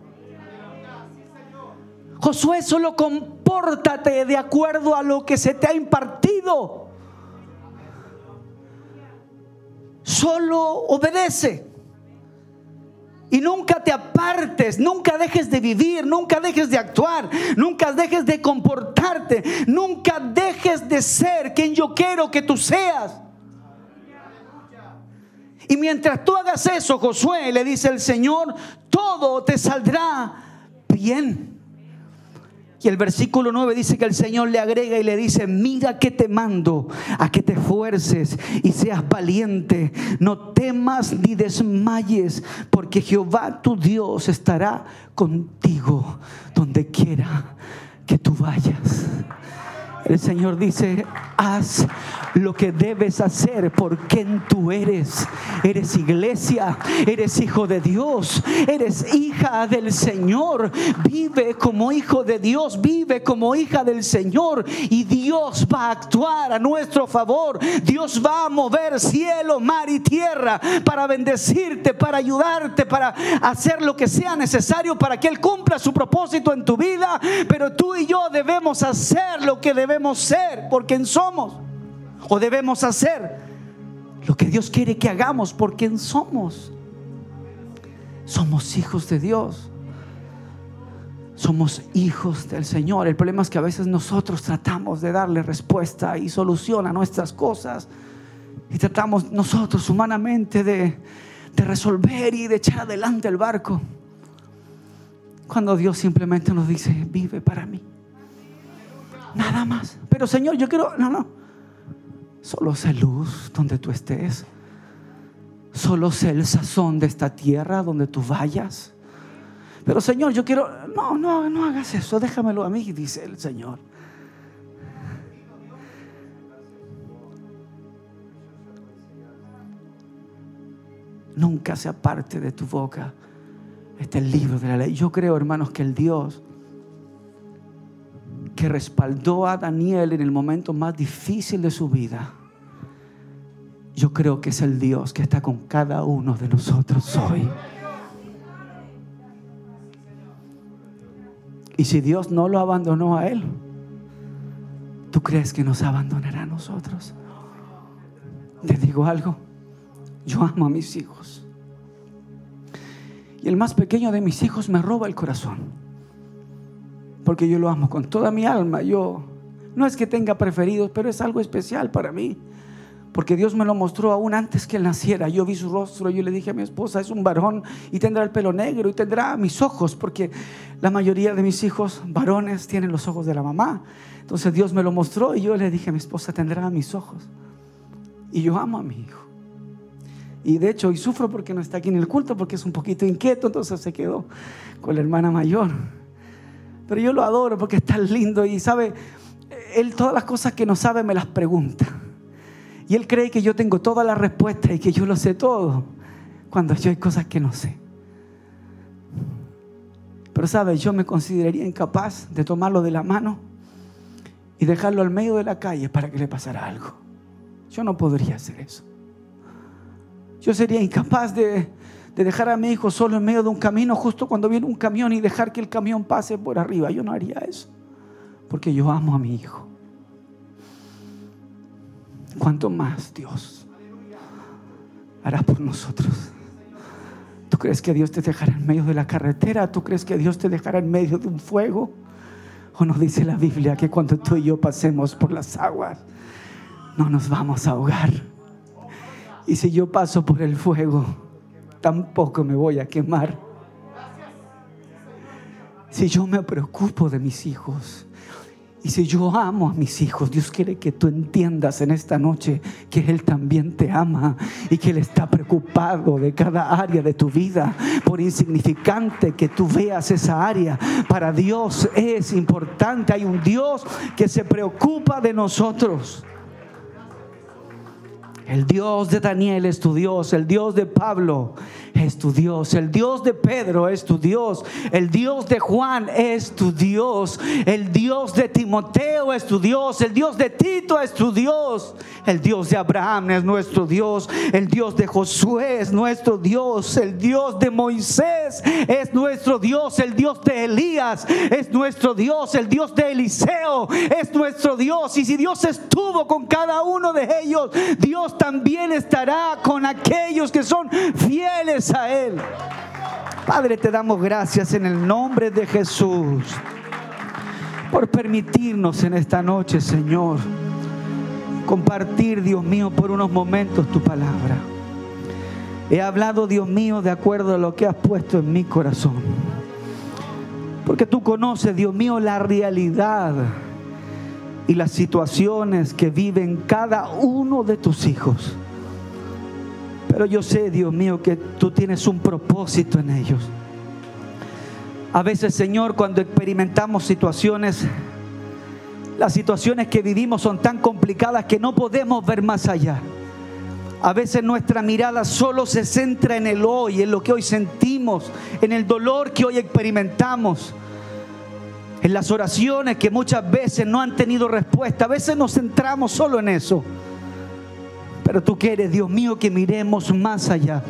Josué, solo compórtate de acuerdo a lo que se te ha impartido. Solo obedece. Y nunca te apartes, nunca dejes de vivir, nunca dejes de actuar, nunca dejes de comportarte, nunca dejes de ser quien yo quiero que tú seas. Y mientras tú hagas eso, Josué, le dice el Señor, todo te saldrá bien. Y el versículo 9 dice que el Señor le agrega y le dice, mira que te mando a que te esfuerces y seas valiente, no temas ni desmayes, porque Jehová tu Dios estará contigo donde quiera que tú vayas. El Señor dice, haz lo que debes hacer por quien tú eres. Eres iglesia, eres hijo de Dios, eres hija del Señor. Vive como hijo de Dios, vive como hija del Señor y Dios va a actuar a nuestro favor. Dios va a mover cielo, mar y tierra para bendecirte, para ayudarte, para hacer lo que sea necesario para que Él cumpla su propósito en tu vida. Pero tú y yo debemos hacer lo que debemos ser por quien somos. O debemos hacer lo que Dios quiere que hagamos por quien somos. Somos hijos de Dios. Somos hijos del Señor. El problema es que a veces nosotros tratamos de darle respuesta y solución a nuestras cosas. Y tratamos nosotros humanamente de, de resolver y de echar adelante el barco. Cuando Dios simplemente nos dice, vive para mí. Nada más. Pero Señor, yo quiero, no, no. Solo sé luz donde tú estés. Solo sé el sazón de esta tierra donde tú vayas. Pero Señor, yo quiero, no, no, no hagas eso, déjamelo a mí, dice el Señor. Nunca se aparte de tu boca este libro de la ley. Yo creo, hermanos, que el Dios que respaldó a Daniel en el momento más difícil de su vida, yo creo que es el Dios que está con cada uno de nosotros hoy. Y si Dios no lo abandonó a él, ¿tú crees que nos abandonará a nosotros? Te digo algo, yo amo a mis hijos. Y el más pequeño de mis hijos me roba el corazón. Porque yo lo amo con toda mi alma. Yo no es que tenga preferidos, pero es algo especial para mí. Porque Dios me lo mostró aún antes que él naciera. Yo vi su rostro, yo le dije a mi esposa, es un varón y tendrá el pelo negro y tendrá mis ojos, porque la mayoría de mis hijos varones tienen los ojos de la mamá. Entonces Dios me lo mostró y yo le dije a mi esposa, tendrá mis ojos. Y yo amo a mi hijo. Y de hecho, y sufro porque no está aquí en el culto, porque es un poquito inquieto, entonces se quedó con la hermana mayor. Pero yo lo adoro porque es tan lindo y sabe, él todas las cosas que no sabe me las pregunta. Y él cree que yo tengo todas las respuestas y que yo lo sé todo, cuando yo hay cosas que no sé. Pero sabe, yo me consideraría incapaz de tomarlo de la mano y dejarlo al medio de la calle para que le pasara algo. Yo no podría hacer eso. Yo sería incapaz de, dejar a mi hijo solo en medio de un camino justo cuando viene un camión y dejar que el camión pase por arriba. Yo no haría eso. Porque yo amo a mi hijo. ¿Cuánto más Dios hará por nosotros? ¿Tú crees que Dios te dejará en medio de la carretera? ¿Tú crees que Dios te dejará en medio de un fuego? ¿O nos dice la Biblia que cuando tú y yo pasemos por las aguas, no nos vamos a ahogar? Y si yo paso por el fuego, tampoco me voy a quemar. Si yo me preocupo de mis hijos, y si yo amo a mis hijos, Dios quiere que tú entiendas en esta noche que Él también te ama y que Él está preocupado de cada área de tu vida. Por insignificante que tú veas esa área, para Dios es importante. Hay un Dios que se preocupa de nosotros. El Dios de Daniel es tu Dios, el Dios de Pablo es tu Dios, el Dios de Pedro es tu Dios, el Dios de Juan es tu Dios, el Dios de Timoteo es tu Dios, el Dios de Tito es tu Dios, el Dios de Abraham es nuestro Dios, el Dios de Josué es nuestro Dios, el Dios de Moisés es nuestro Dios, el Dios de Elías es nuestro Dios, el Dios de Eliseo es nuestro Dios. Y si Dios estuvo con cada uno de ellos, Dios también estará con aquellos que son fieles a Él. Padre, te damos gracias en el nombre de Jesús por permitirnos en esta noche, Señor, compartir, Dios mío, por unos momentos tu palabra. He hablado, Dios mío, de acuerdo a lo que has puesto en mi corazón. Porque tú conoces, Dios mío, la realidad y las situaciones que viven cada uno de tus hijos. Pero yo sé, Dios mío, que tú tienes un propósito en ellos. A veces, Señor, cuando experimentamos situaciones, las situaciones que vivimos son tan complicadas que no podemos ver más allá. A veces nuestra mirada solo se centra en el hoy, en lo que hoy sentimos, en el dolor que hoy experimentamos en las oraciones que muchas veces no han tenido respuesta. A veces nos centramos solo en eso. Pero tú quieres, Dios mío, que miremos más allá.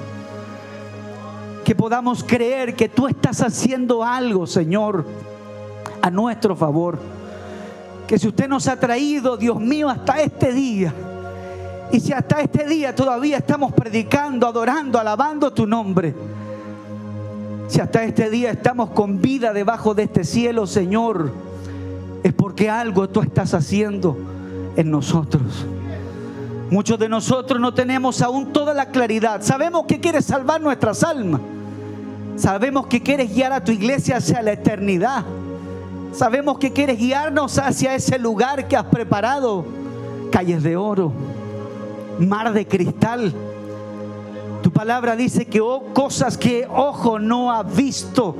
Que podamos creer que tú estás haciendo algo, Señor, a nuestro favor. Que si usted nos ha traído, Dios mío, hasta este día, y si hasta este día todavía estamos predicando, adorando, alabando tu nombre, si hasta este día estamos con vida debajo de este cielo, Señor, es porque algo tú estás haciendo en nosotros. Muchos de nosotros no tenemos aún toda la claridad. Sabemos que quieres salvar nuestras almas. Sabemos que quieres guiar a tu iglesia hacia la eternidad. Sabemos que quieres guiarnos hacia ese lugar que has preparado. Calles de oro, mar de cristal tu palabra dice que oh, cosas que ojo no ha visto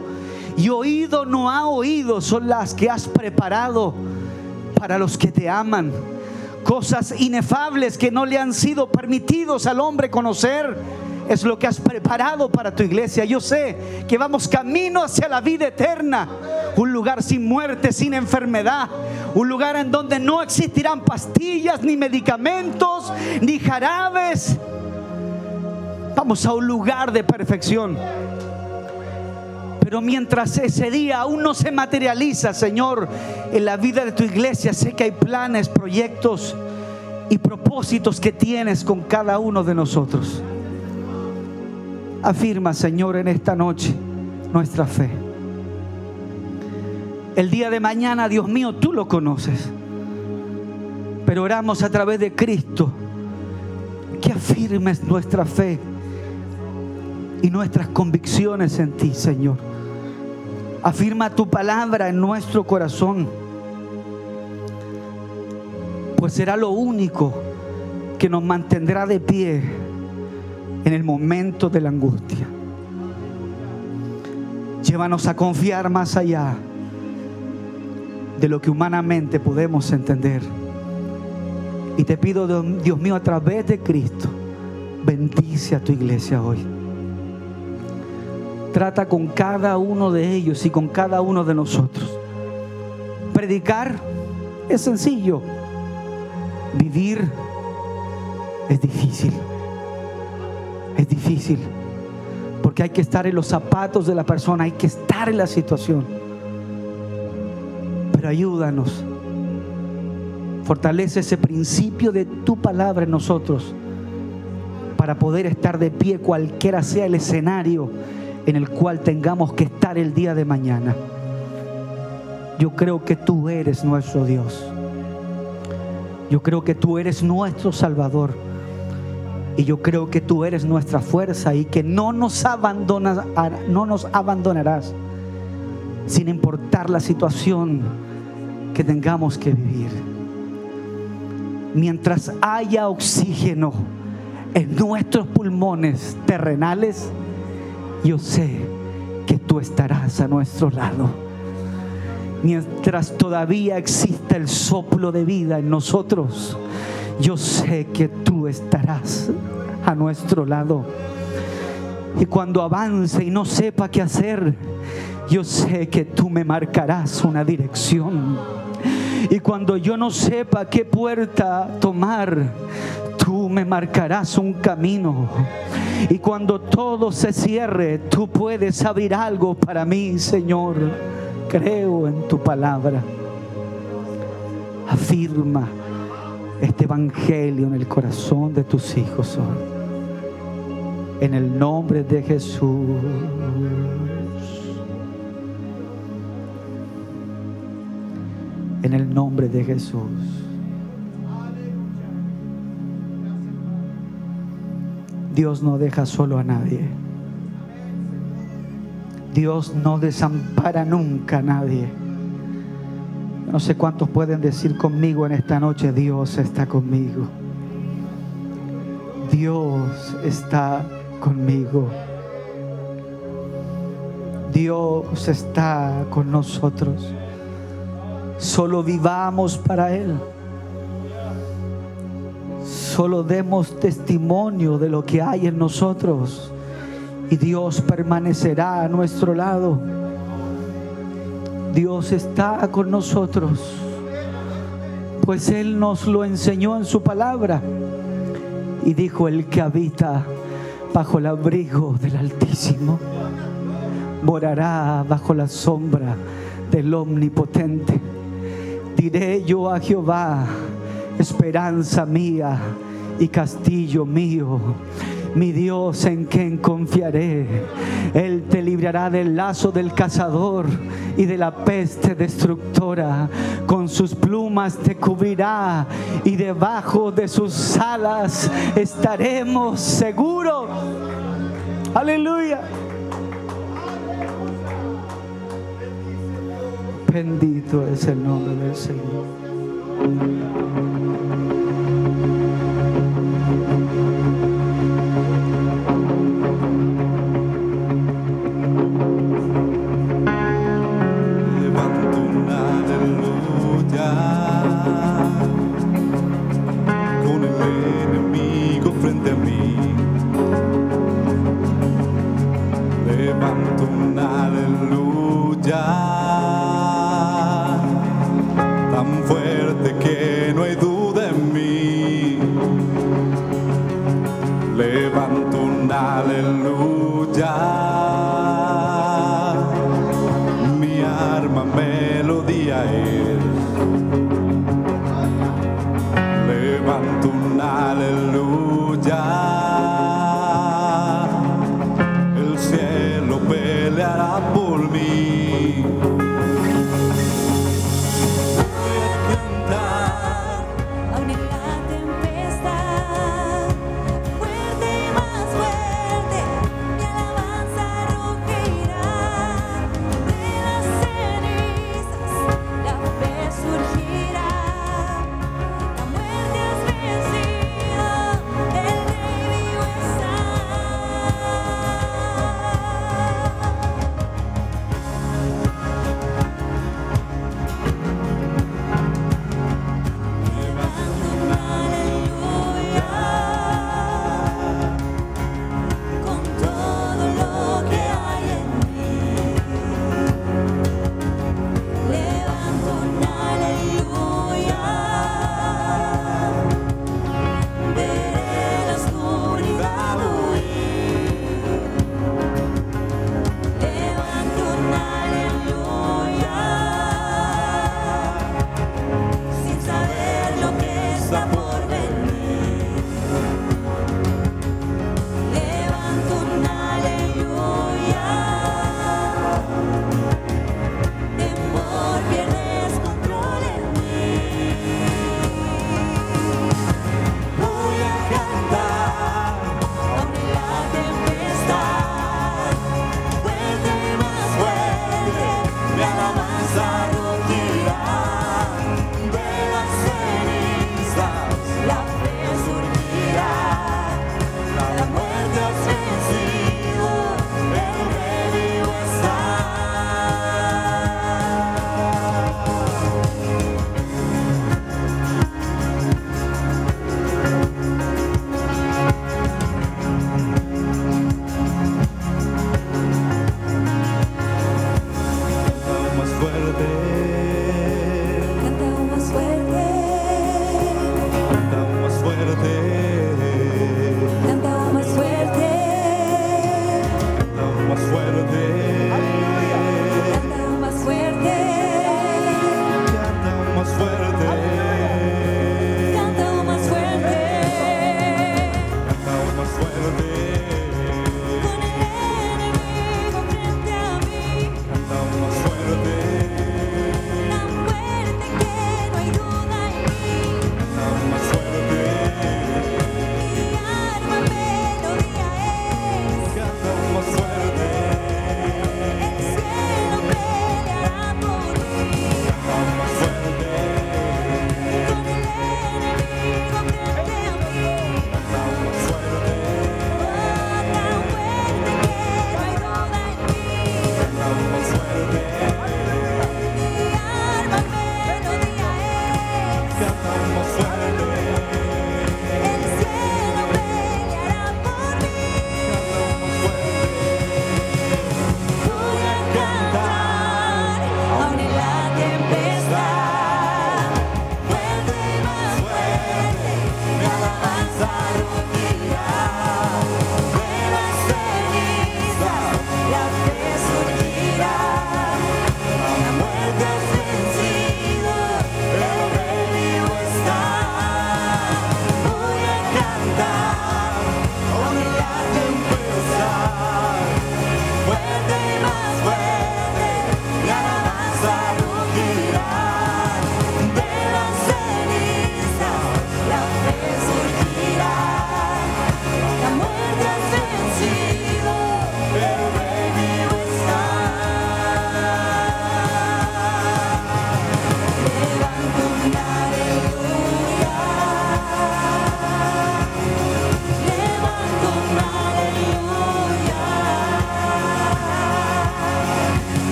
y oído no ha oído son las que has preparado para los que te aman. Cosas inefables que no le han sido permitidos al hombre conocer es lo que has preparado para tu iglesia. Yo sé que vamos camino hacia la vida eterna, un lugar sin muerte, sin enfermedad, un lugar en donde no existirán pastillas, ni medicamentos, ni jarabes. Vamos a un lugar de perfección. Pero mientras ese día aún no se materializa, Señor, en la vida de tu iglesia, sé que hay planes, proyectos y propósitos que tienes con cada uno de nosotros. Afirma, Señor, en esta noche nuestra fe. El día de mañana, Dios mío, tú lo conoces. Pero oramos a través de Cristo que afirmes nuestra fe y nuestras convicciones en ti, Señor. Afirma tu palabra en nuestro corazón, pues será lo único que nos mantendrá de pie en el momento de la angustia. Llévanos a confiar más allá de lo que humanamente podemos entender. Y te pido, Dios mío, a través de Cristo, bendice a tu iglesia hoy. Trata con cada uno de ellos y con cada uno de nosotros. Predicar es sencillo. Vivir es difícil. Es difícil. Porque hay que estar en los zapatos de la persona, hay que estar en la situación. Pero ayúdanos. Fortalece ese principio de tu palabra en nosotros para poder estar de pie cualquiera sea el escenario en el cual tengamos que estar el día de mañana. Yo creo que tú eres nuestro Dios. Yo creo que tú eres nuestro Salvador. Y yo creo que tú eres nuestra fuerza y que no nos, abandonas, no nos abandonarás sin importar la situación que tengamos que vivir. Mientras haya oxígeno en nuestros pulmones terrenales, yo sé que tú estarás a nuestro lado. Mientras todavía exista el soplo de vida en nosotros, yo sé que tú estarás a nuestro lado. Y cuando avance y no sepa qué hacer, yo sé que tú me marcarás una dirección. Y cuando yo no sepa qué puerta tomar, tú me marcarás un camino. Y cuando todo se cierre, tú puedes abrir algo para mí, Señor. Creo en tu palabra. Afirma este evangelio en el corazón de tus hijos. En el nombre de Jesús. En el nombre de Jesús. Dios no deja solo a nadie. Dios no desampara nunca a nadie. No sé cuántos pueden decir conmigo en esta noche, Dios está conmigo. Dios está conmigo. Dios está con nosotros. Solo vivamos para Él solo demos testimonio de lo que hay en nosotros y Dios permanecerá a nuestro lado. Dios está con nosotros, pues Él nos lo enseñó en su palabra y dijo el que habita bajo el abrigo del Altísimo morará bajo la sombra del Omnipotente. Diré yo a Jehová, esperanza mía y castillo mío. Mi Dios en quien confiaré. Él te librará del lazo del cazador y de la peste destructora. Con sus plumas te cubrirá y debajo de sus alas estaremos seguros. Aleluya. Bendito es el nombre del Señor. Levanto una aleluya con el enemigo frente a mí. Levanto una aleluya.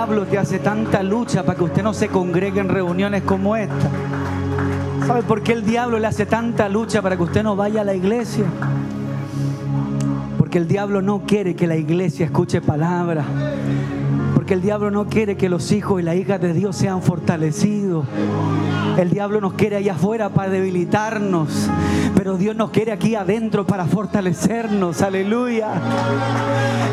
Diablo te hace tanta lucha para que usted no se congregue en reuniones como esta? ¿Sabe por qué el diablo le hace tanta lucha para que usted no vaya a la iglesia? Porque el diablo no quiere que la iglesia escuche palabra. Porque el diablo no quiere que los hijos y las hijas de Dios sean fortalecidos. El diablo nos quiere allá afuera para debilitarnos, Dios nos quiere aquí adentro para fortalecernos. Aleluya.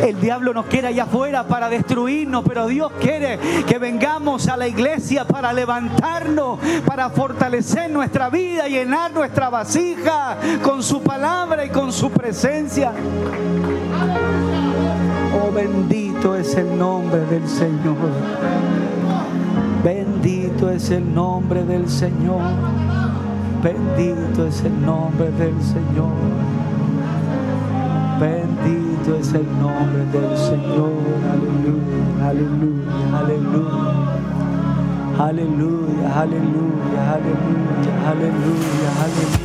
El diablo nos quiere allá afuera para destruirnos, pero Dios quiere que vengamos a la iglesia para levantarnos, para fortalecer nuestra vida, llenar nuestra vasija con su palabra y con su presencia. Oh, bendito es el nombre del Señor. Bendito es el nombre del Señor. Bendito es el nombre del Señor. Bendito es el nombre del Señor. Aleluya, aleluya, aleluya. Aleluya, aleluya, aleluya, aleluya, aleluya,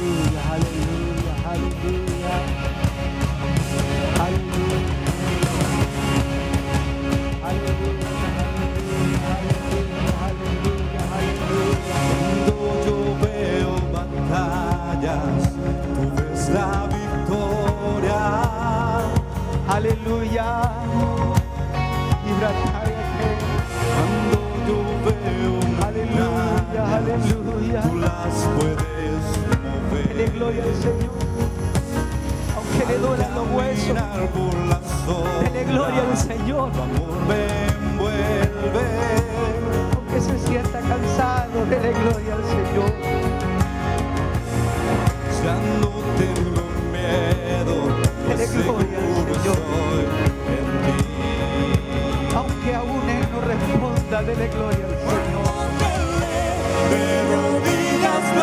Aleluya. Y Cuando yo veo Aleluya, aleluya. tú las puedes Dele mover. gloria al Señor. Aunque le duelan los huesos, dele gloria al Señor. Amor me envuelve. Aunque se sienta cansado, dele gloria al Señor. Ya no tengo miedo, Dele gloria Aunque aún Él no responda, dele gloria al Señor. De rodillas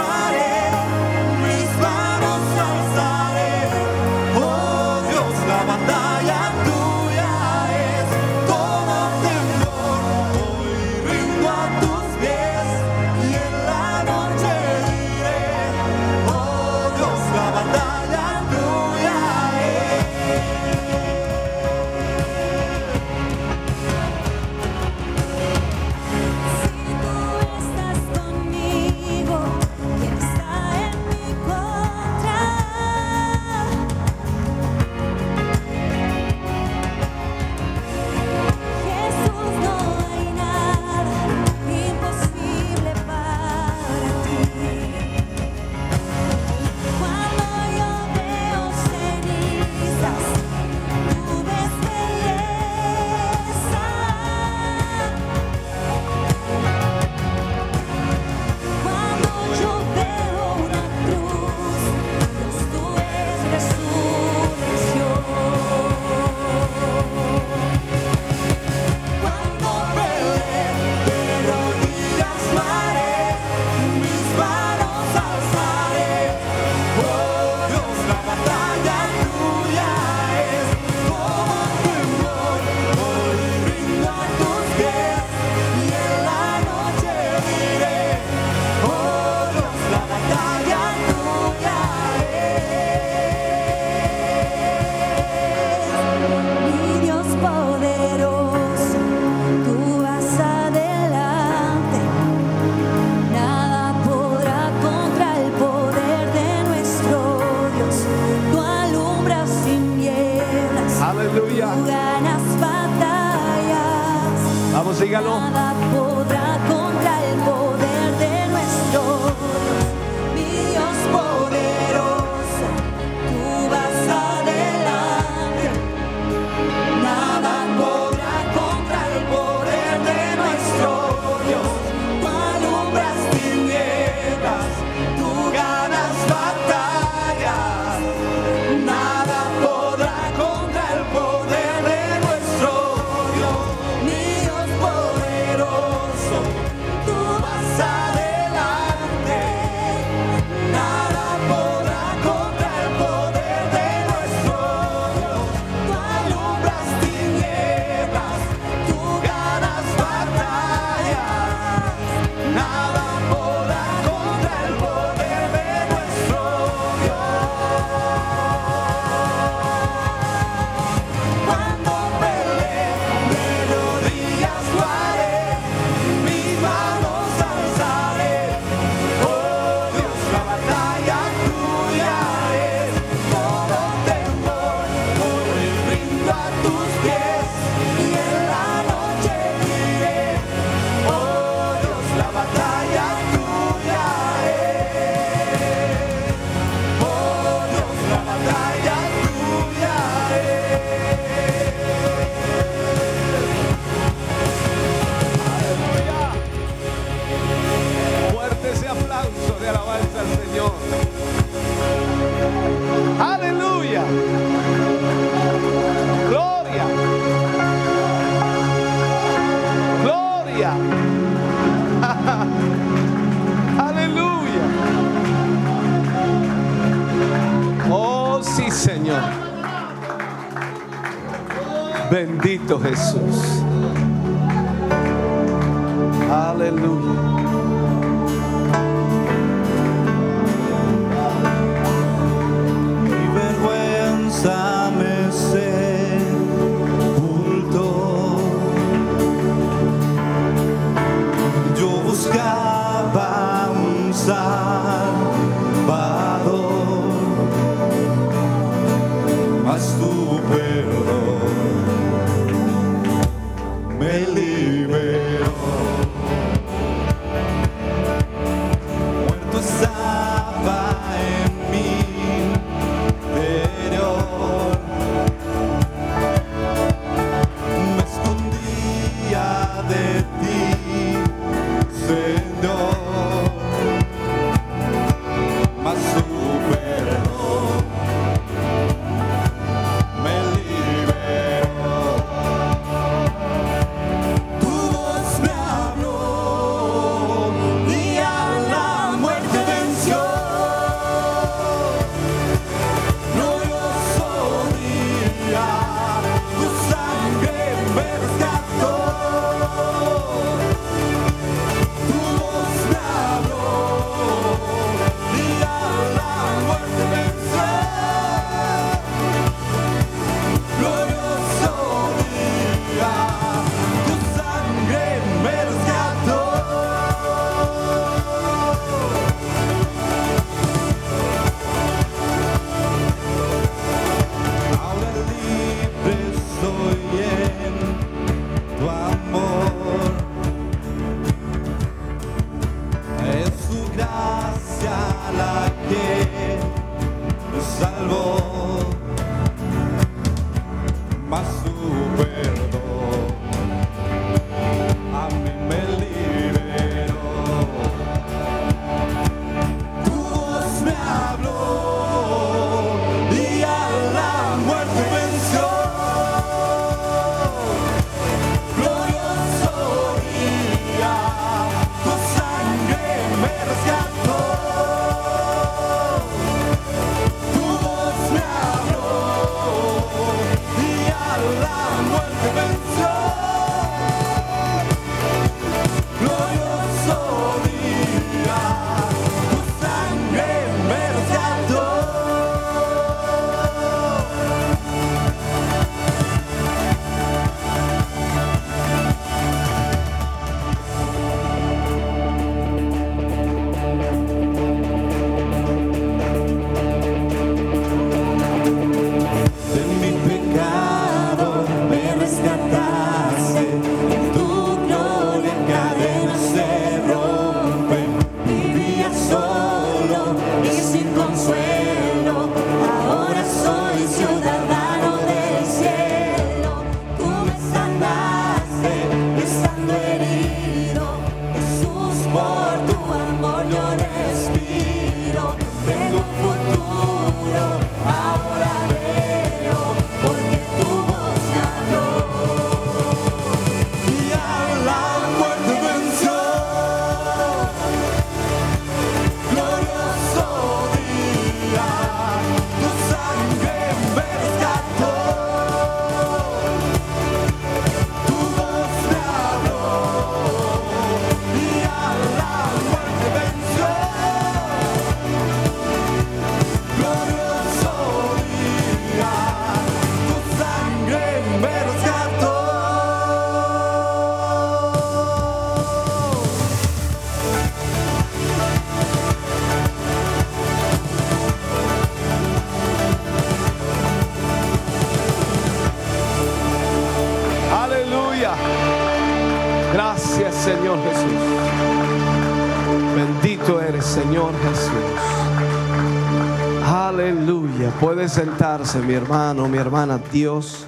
Sentarse, mi hermano, mi hermana. Dios,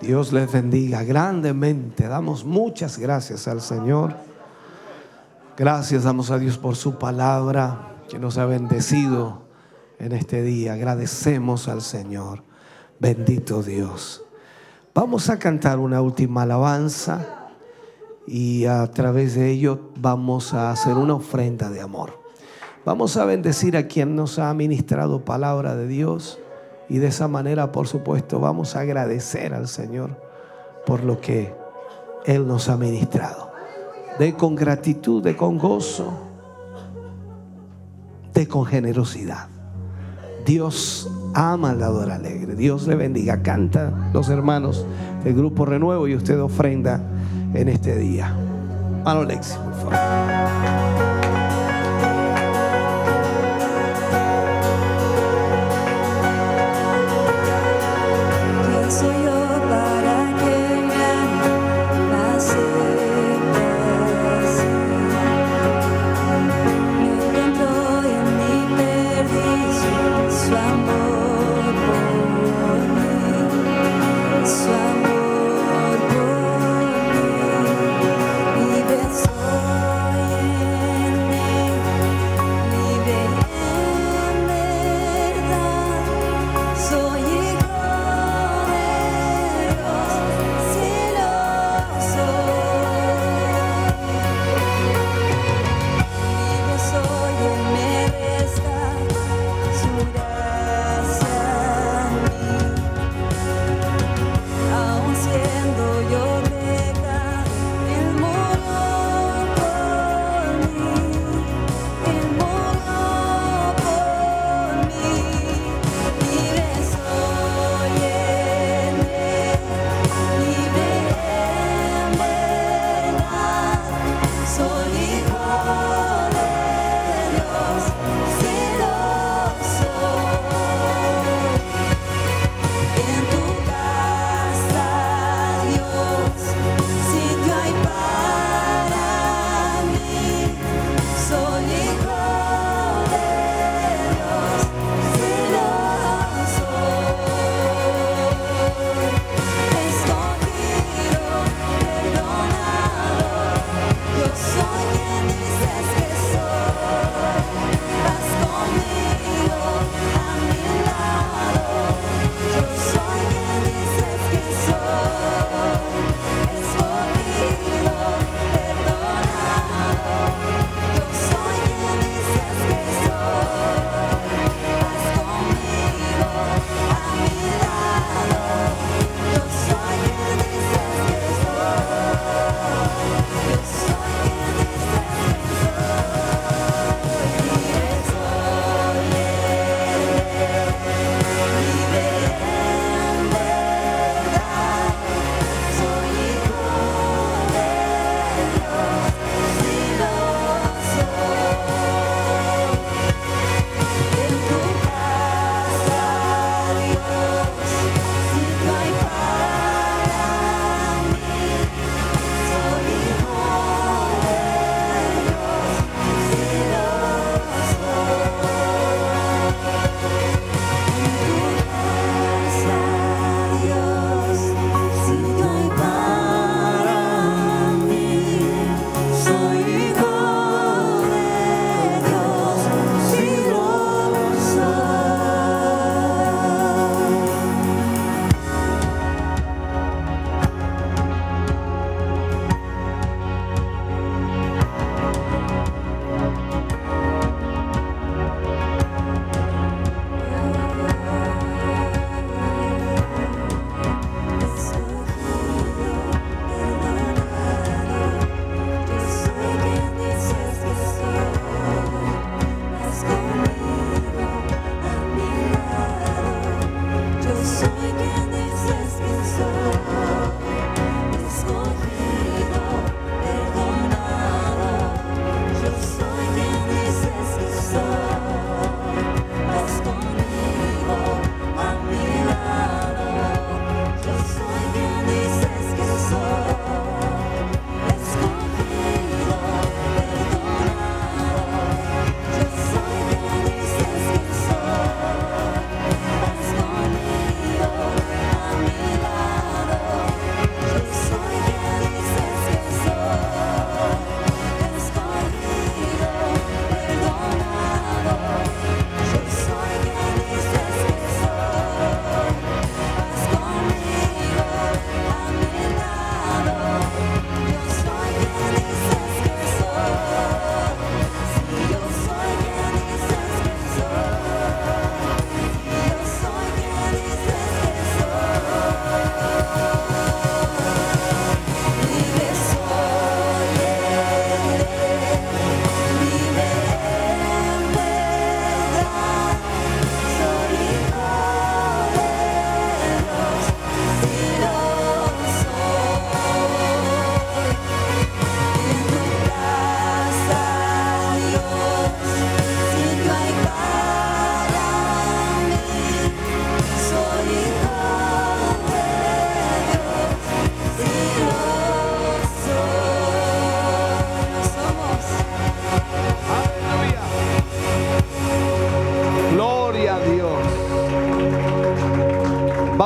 Dios les bendiga grandemente. Damos muchas gracias al Señor. Gracias damos a Dios por su palabra que nos ha bendecido en este día. Agradecemos al Señor. Bendito Dios. Vamos a cantar una última alabanza y a través de ello vamos a hacer una ofrenda de amor. Vamos a bendecir a quien nos ha ministrado palabra de Dios. Y de esa manera, por supuesto, vamos a agradecer al Señor por lo que Él nos ha ministrado. De con gratitud, de con gozo, de con generosidad. Dios ama al dador alegre. Dios le bendiga. Canta los hermanos del Grupo Renuevo y usted ofrenda en este día. Mano por favor.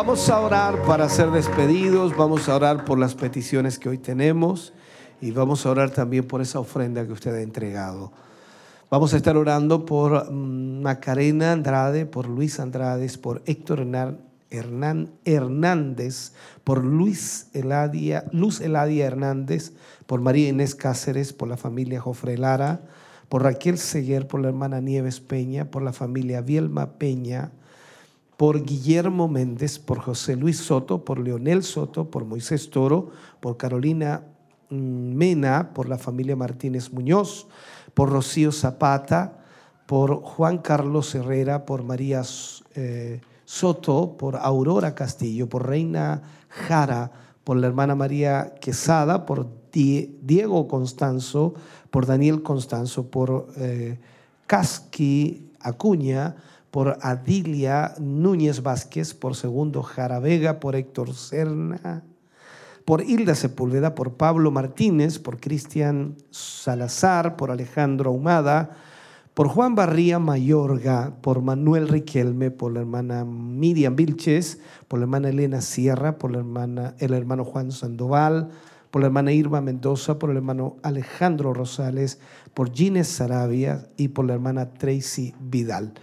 Vamos a orar para ser despedidos, vamos a orar por las peticiones que hoy tenemos y vamos a orar también por esa ofrenda que usted ha entregado. Vamos a estar orando por mm, Macarena Andrade, por Luis Andrade, por Héctor Hernán Hernández, por Luis Eladia, Luz Eladia Hernández, por María Inés Cáceres, por la familia Jofre Lara, por Raquel Seguer, por la hermana Nieves Peña, por la familia Vielma Peña, por Guillermo Méndez, por José Luis Soto, por Leonel Soto, por Moisés Toro, por Carolina mm, Mena, por la familia Martínez Muñoz, por Rocío Zapata, por Juan Carlos Herrera, por María eh, Soto, por Aurora Castillo, por Reina Jara, por la hermana María Quesada, por Die- Diego Constanzo, por Daniel Constanzo, por eh, Casqui Acuña, por Adilia Núñez Vázquez, por Segundo Jara Vega, por Héctor Serna, por Hilda Sepúlveda, por Pablo Martínez, por Cristian Salazar, por Alejandro Ahumada, por Juan Barría Mayorga, por Manuel Riquelme, por la hermana Miriam Vilches, por la hermana Elena Sierra, por el hermano Juan Sandoval, por la hermana Irma Mendoza, por el hermano Alejandro Rosales, por Ginés Sarabia y por la hermana Tracy Vidal.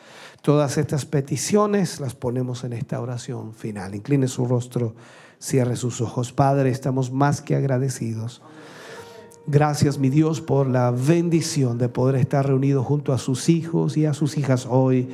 Todas estas peticiones las ponemos en esta oración final. Incline su rostro, cierre sus ojos. Padre, estamos más que agradecidos. Gracias, mi Dios, por la bendición de poder estar reunidos junto a sus hijos y a sus hijas hoy,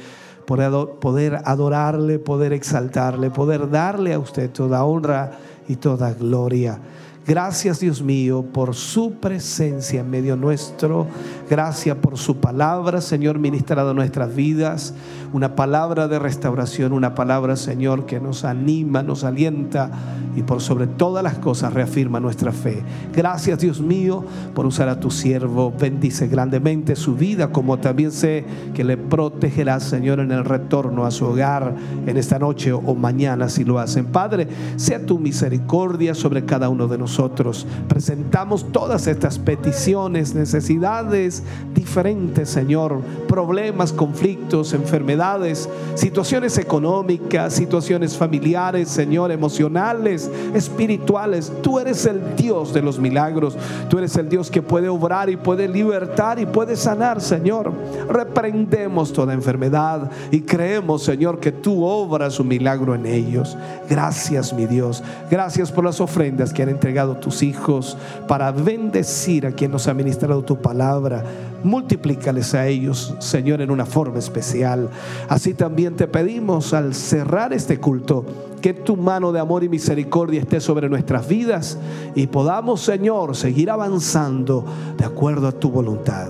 por poder adorarle, poder exaltarle, poder darle a usted toda honra y toda gloria. Gracias, Dios mío, por su presencia en medio nuestro. Gracias por su palabra, Señor, ministrado en nuestras vidas. Una palabra de restauración, una palabra, Señor, que nos anima, nos alienta y por sobre todas las cosas reafirma nuestra fe. Gracias, Dios mío, por usar a tu siervo. Bendice grandemente su vida, como también sé que le protegerá, Señor, en el retorno a su hogar en esta noche o mañana si lo hacen. Padre, sea tu misericordia sobre cada uno de nosotros. Presentamos todas estas peticiones, necesidades diferentes, Señor, problemas, conflictos, enfermedades, situaciones económicas, situaciones familiares, Señor, emocionales, espirituales. Tú eres el Dios de los milagros. Tú eres el Dios que puede obrar y puede libertar y puede sanar, Señor. Reprendemos toda enfermedad y creemos, Señor, que tú obras un milagro en ellos. Gracias, mi Dios. Gracias por las ofrendas que han entregado tus hijos para bendecir a quien nos ha ministrado tu palabra. Multiplícales a ellos, Señor, en una forma especial. Así también te pedimos al cerrar este culto que tu mano de amor y misericordia esté sobre nuestras vidas y podamos, Señor, seguir avanzando de acuerdo a tu voluntad.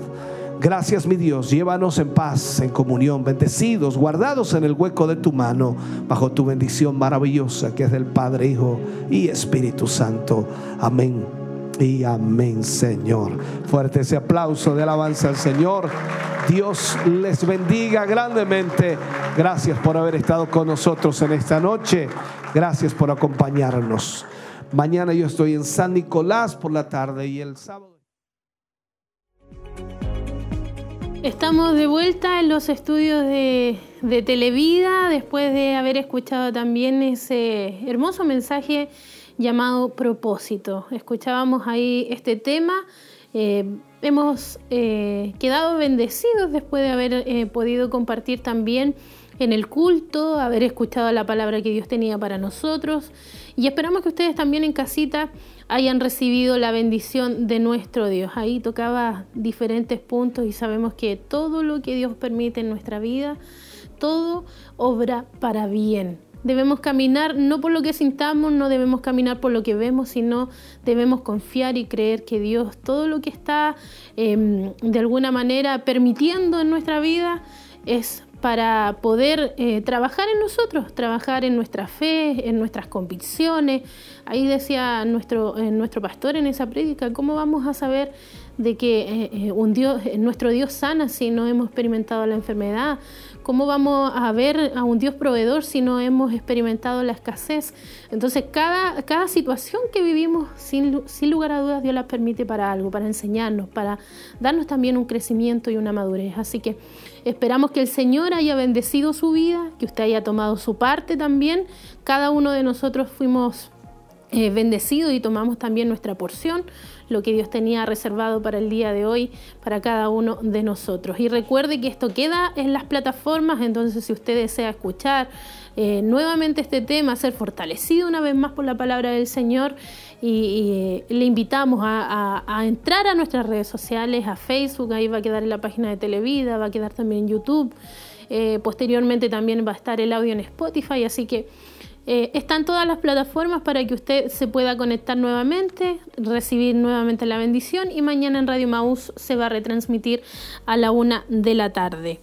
Gracias, mi Dios. Llévanos en paz, en comunión, bendecidos, guardados en el hueco de tu mano, bajo tu bendición maravillosa que es del Padre, Hijo y Espíritu Santo. Amén. Y amén, Señor. Fuerte ese aplauso de alabanza al Señor. Dios les bendiga grandemente. Gracias por haber estado con nosotros en esta noche. Gracias por acompañarnos. Mañana yo estoy en San Nicolás por la tarde y el sábado. Estamos de vuelta en los estudios de, Televida después de haber escuchado también ese hermoso mensaje llamado propósito. Escuchábamos ahí este tema. eh, hemos eh, quedado bendecidos después de haber eh, podido compartir también en el culto, haber escuchado la palabra que Dios tenía para nosotros y esperamos que ustedes también en casita hayan recibido la bendición de nuestro Dios. Ahí tocaba diferentes puntos y sabemos que todo lo que Dios permite en nuestra vida, todo obra para bien. Debemos caminar no por lo que sintamos, no debemos caminar por lo que vemos, sino debemos confiar y creer que Dios todo lo que está eh, de alguna manera permitiendo en nuestra vida es para poder eh, trabajar en nosotros, trabajar en nuestra fe, en nuestras convicciones. Ahí decía nuestro, eh, nuestro pastor en esa prédica, ¿cómo vamos a saber de que eh, un Dios, nuestro Dios sana si no hemos experimentado la enfermedad? ¿Cómo vamos a ver a un Dios proveedor si no hemos experimentado la escasez? Entonces, cada, cada situación que vivimos, sin, sin lugar a dudas, Dios la permite para algo, para enseñarnos, para darnos también un crecimiento y una madurez. Así que esperamos que el Señor haya bendecido su vida, que usted haya tomado su parte también. Cada uno de nosotros fuimos eh, bendecidos y tomamos también nuestra porción, lo que Dios tenía reservado para el día de hoy, para cada uno de nosotros. Y recuerde que esto queda en las plataformas, entonces si usted desea escuchar eh, nuevamente este tema, ser fortalecido una vez más por la palabra del Señor, y, eh, le invitamos a entrar a nuestras redes sociales, a Facebook, ahí va a quedar en la página de Televida, va a quedar también en YouTube. Eh, posteriormente también va a estar el audio en Spotify, así que eh, están todas las plataformas para que usted se pueda conectar nuevamente, recibir nuevamente la bendición y mañana en Radio Maús se va a retransmitir a la una de la tarde.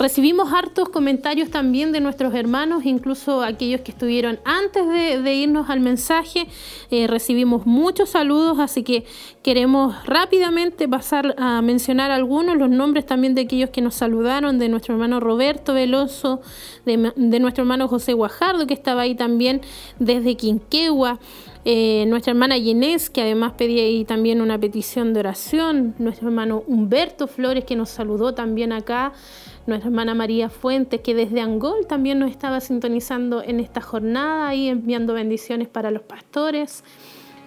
Recibimos hartos comentarios también de nuestros hermanos, incluso aquellos que estuvieron antes de, irnos al mensaje. Eh, recibimos muchos saludos, así que queremos rápidamente pasar a mencionar algunos, los nombres también de aquellos que nos saludaron, de nuestro hermano Roberto Veloso, de, de nuestro hermano José Guajardo, que estaba ahí también desde Quinquegua. Eh, nuestra hermana Ginés, que además pedía ahí también una petición de oración, nuestro hermano Humberto Flores, que nos saludó también acá, nuestra hermana María Fuentes, que desde Angol también nos estaba sintonizando en esta jornada y enviando bendiciones para los pastores.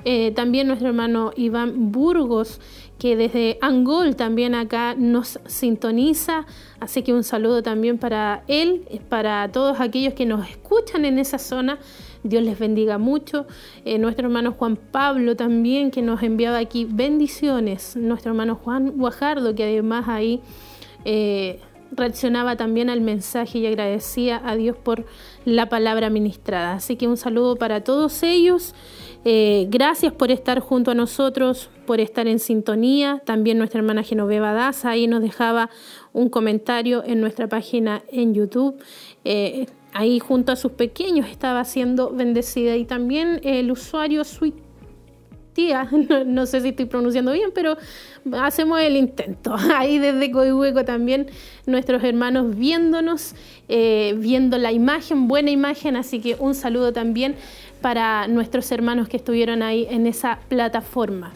Eh, también nuestro hermano Iván Burgos, que desde Angol también acá nos sintoniza. Así que un saludo también para él, eh, para todos aquellos que nos escuchan en esa zona. Dios les bendiga mucho. Eh, nuestro hermano Juan Pablo también, que nos enviaba aquí bendiciones. Nuestro hermano Juan Guajardo, que además ahí reaccionaba también al mensaje y agradecía a Dios por la palabra ministrada. Así que un saludo para todos ellos. Eh, gracias por estar junto a nosotros, por estar en sintonía. También nuestra hermana Genoveva Daza ahí nos dejaba un comentario en nuestra página en YouTube. Eh, ahí junto a sus pequeños estaba siendo bendecida. Y también el usuario Sweet no, sé si estoy pronunciando bien, pero hacemos el intento. Ahí desde Coihueco también nuestros hermanos viéndonos, eh, viendo la imagen, buena imagen, así que un saludo también para nuestros hermanos que estuvieron ahí en esa plataforma.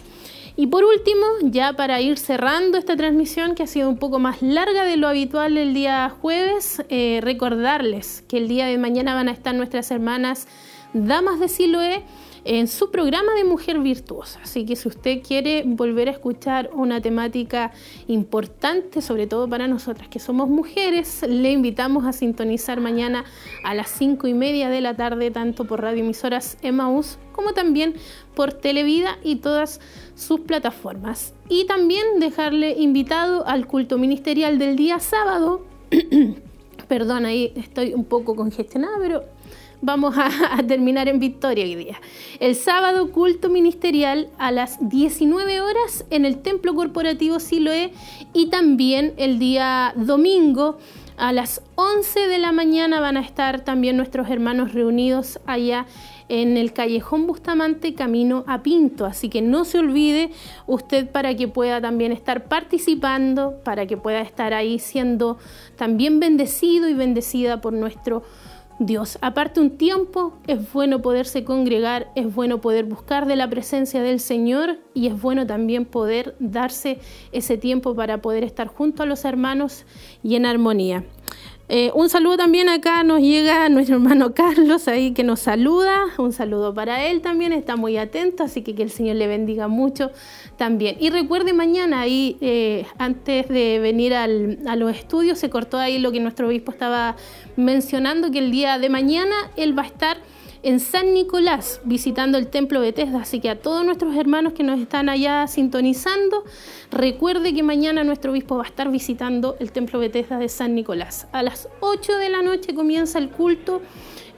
Y por último, ya para ir cerrando esta transmisión que ha sido un poco más larga de lo habitual el día jueves, eh, recordarles que el día de mañana van a estar nuestras hermanas Damas de Siloé en su programa de Mujer Virtuosa. Así que si usted quiere volver a escuchar una temática importante, sobre todo para nosotras que somos mujeres, le invitamos a sintonizar mañana a las cinco y media de la tarde, tanto por radioemisoras Emaús como también por Televida y todas sus plataformas. Y también dejarle invitado al culto ministerial del día sábado. Perdón, ahí estoy un poco congestionada, pero vamos a, terminar en victoria hoy día. El sábado, culto ministerial a las 19 horas en el Templo Corporativo Siloé y también el día domingo a las 11 de la mañana van a estar también nuestros hermanos reunidos allá en el callejón Bustamante camino a Pinto. Así que no se olvide usted para que pueda también estar participando, para que pueda estar ahí siendo también bendecido y bendecida por nuestro Dios. Aparte un tiempo, es bueno poderse congregar, es bueno poder buscar de la presencia del Señor y es bueno también poder darse ese tiempo para poder estar junto a los hermanos y en armonía. Eh, un saludo también acá nos llega nuestro hermano Carlos ahí que nos saluda. Un saludo para él también, está muy atento, así que que el Señor le bendiga mucho también. Y recuerde mañana ahí, eh, antes de venir al, a los estudios, se cortó ahí lo que nuestro obispo estaba mencionando, que el día de mañana él va a estar en San Nicolás visitando el templo Bethesda. Así que a todos nuestros hermanos que nos están allá sintonizando, recuerde que mañana nuestro obispo va a estar visitando el templo Bethesda de San Nicolás. A las 8 de la noche comienza el culto.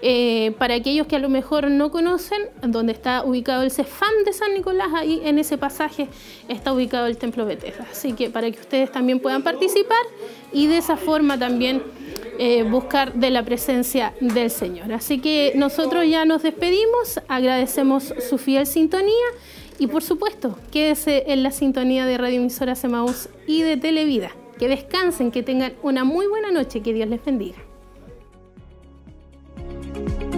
Eh, para aquellos que a lo mejor no conocen, donde está ubicado el Cefam de San Nicolás, ahí en ese pasaje está ubicado el templo Bethesda. Así que para que ustedes también puedan participar y de esa forma también eh, buscar de la presencia del Señor. Así que nosotros ya nos despedimos, agradecemos su fiel sintonía y por supuesto, quédese en la sintonía de Radio Emisora Semaús y de Televida. que descansen, que tengan una muy buena noche, que Dios les bendiga. Bye.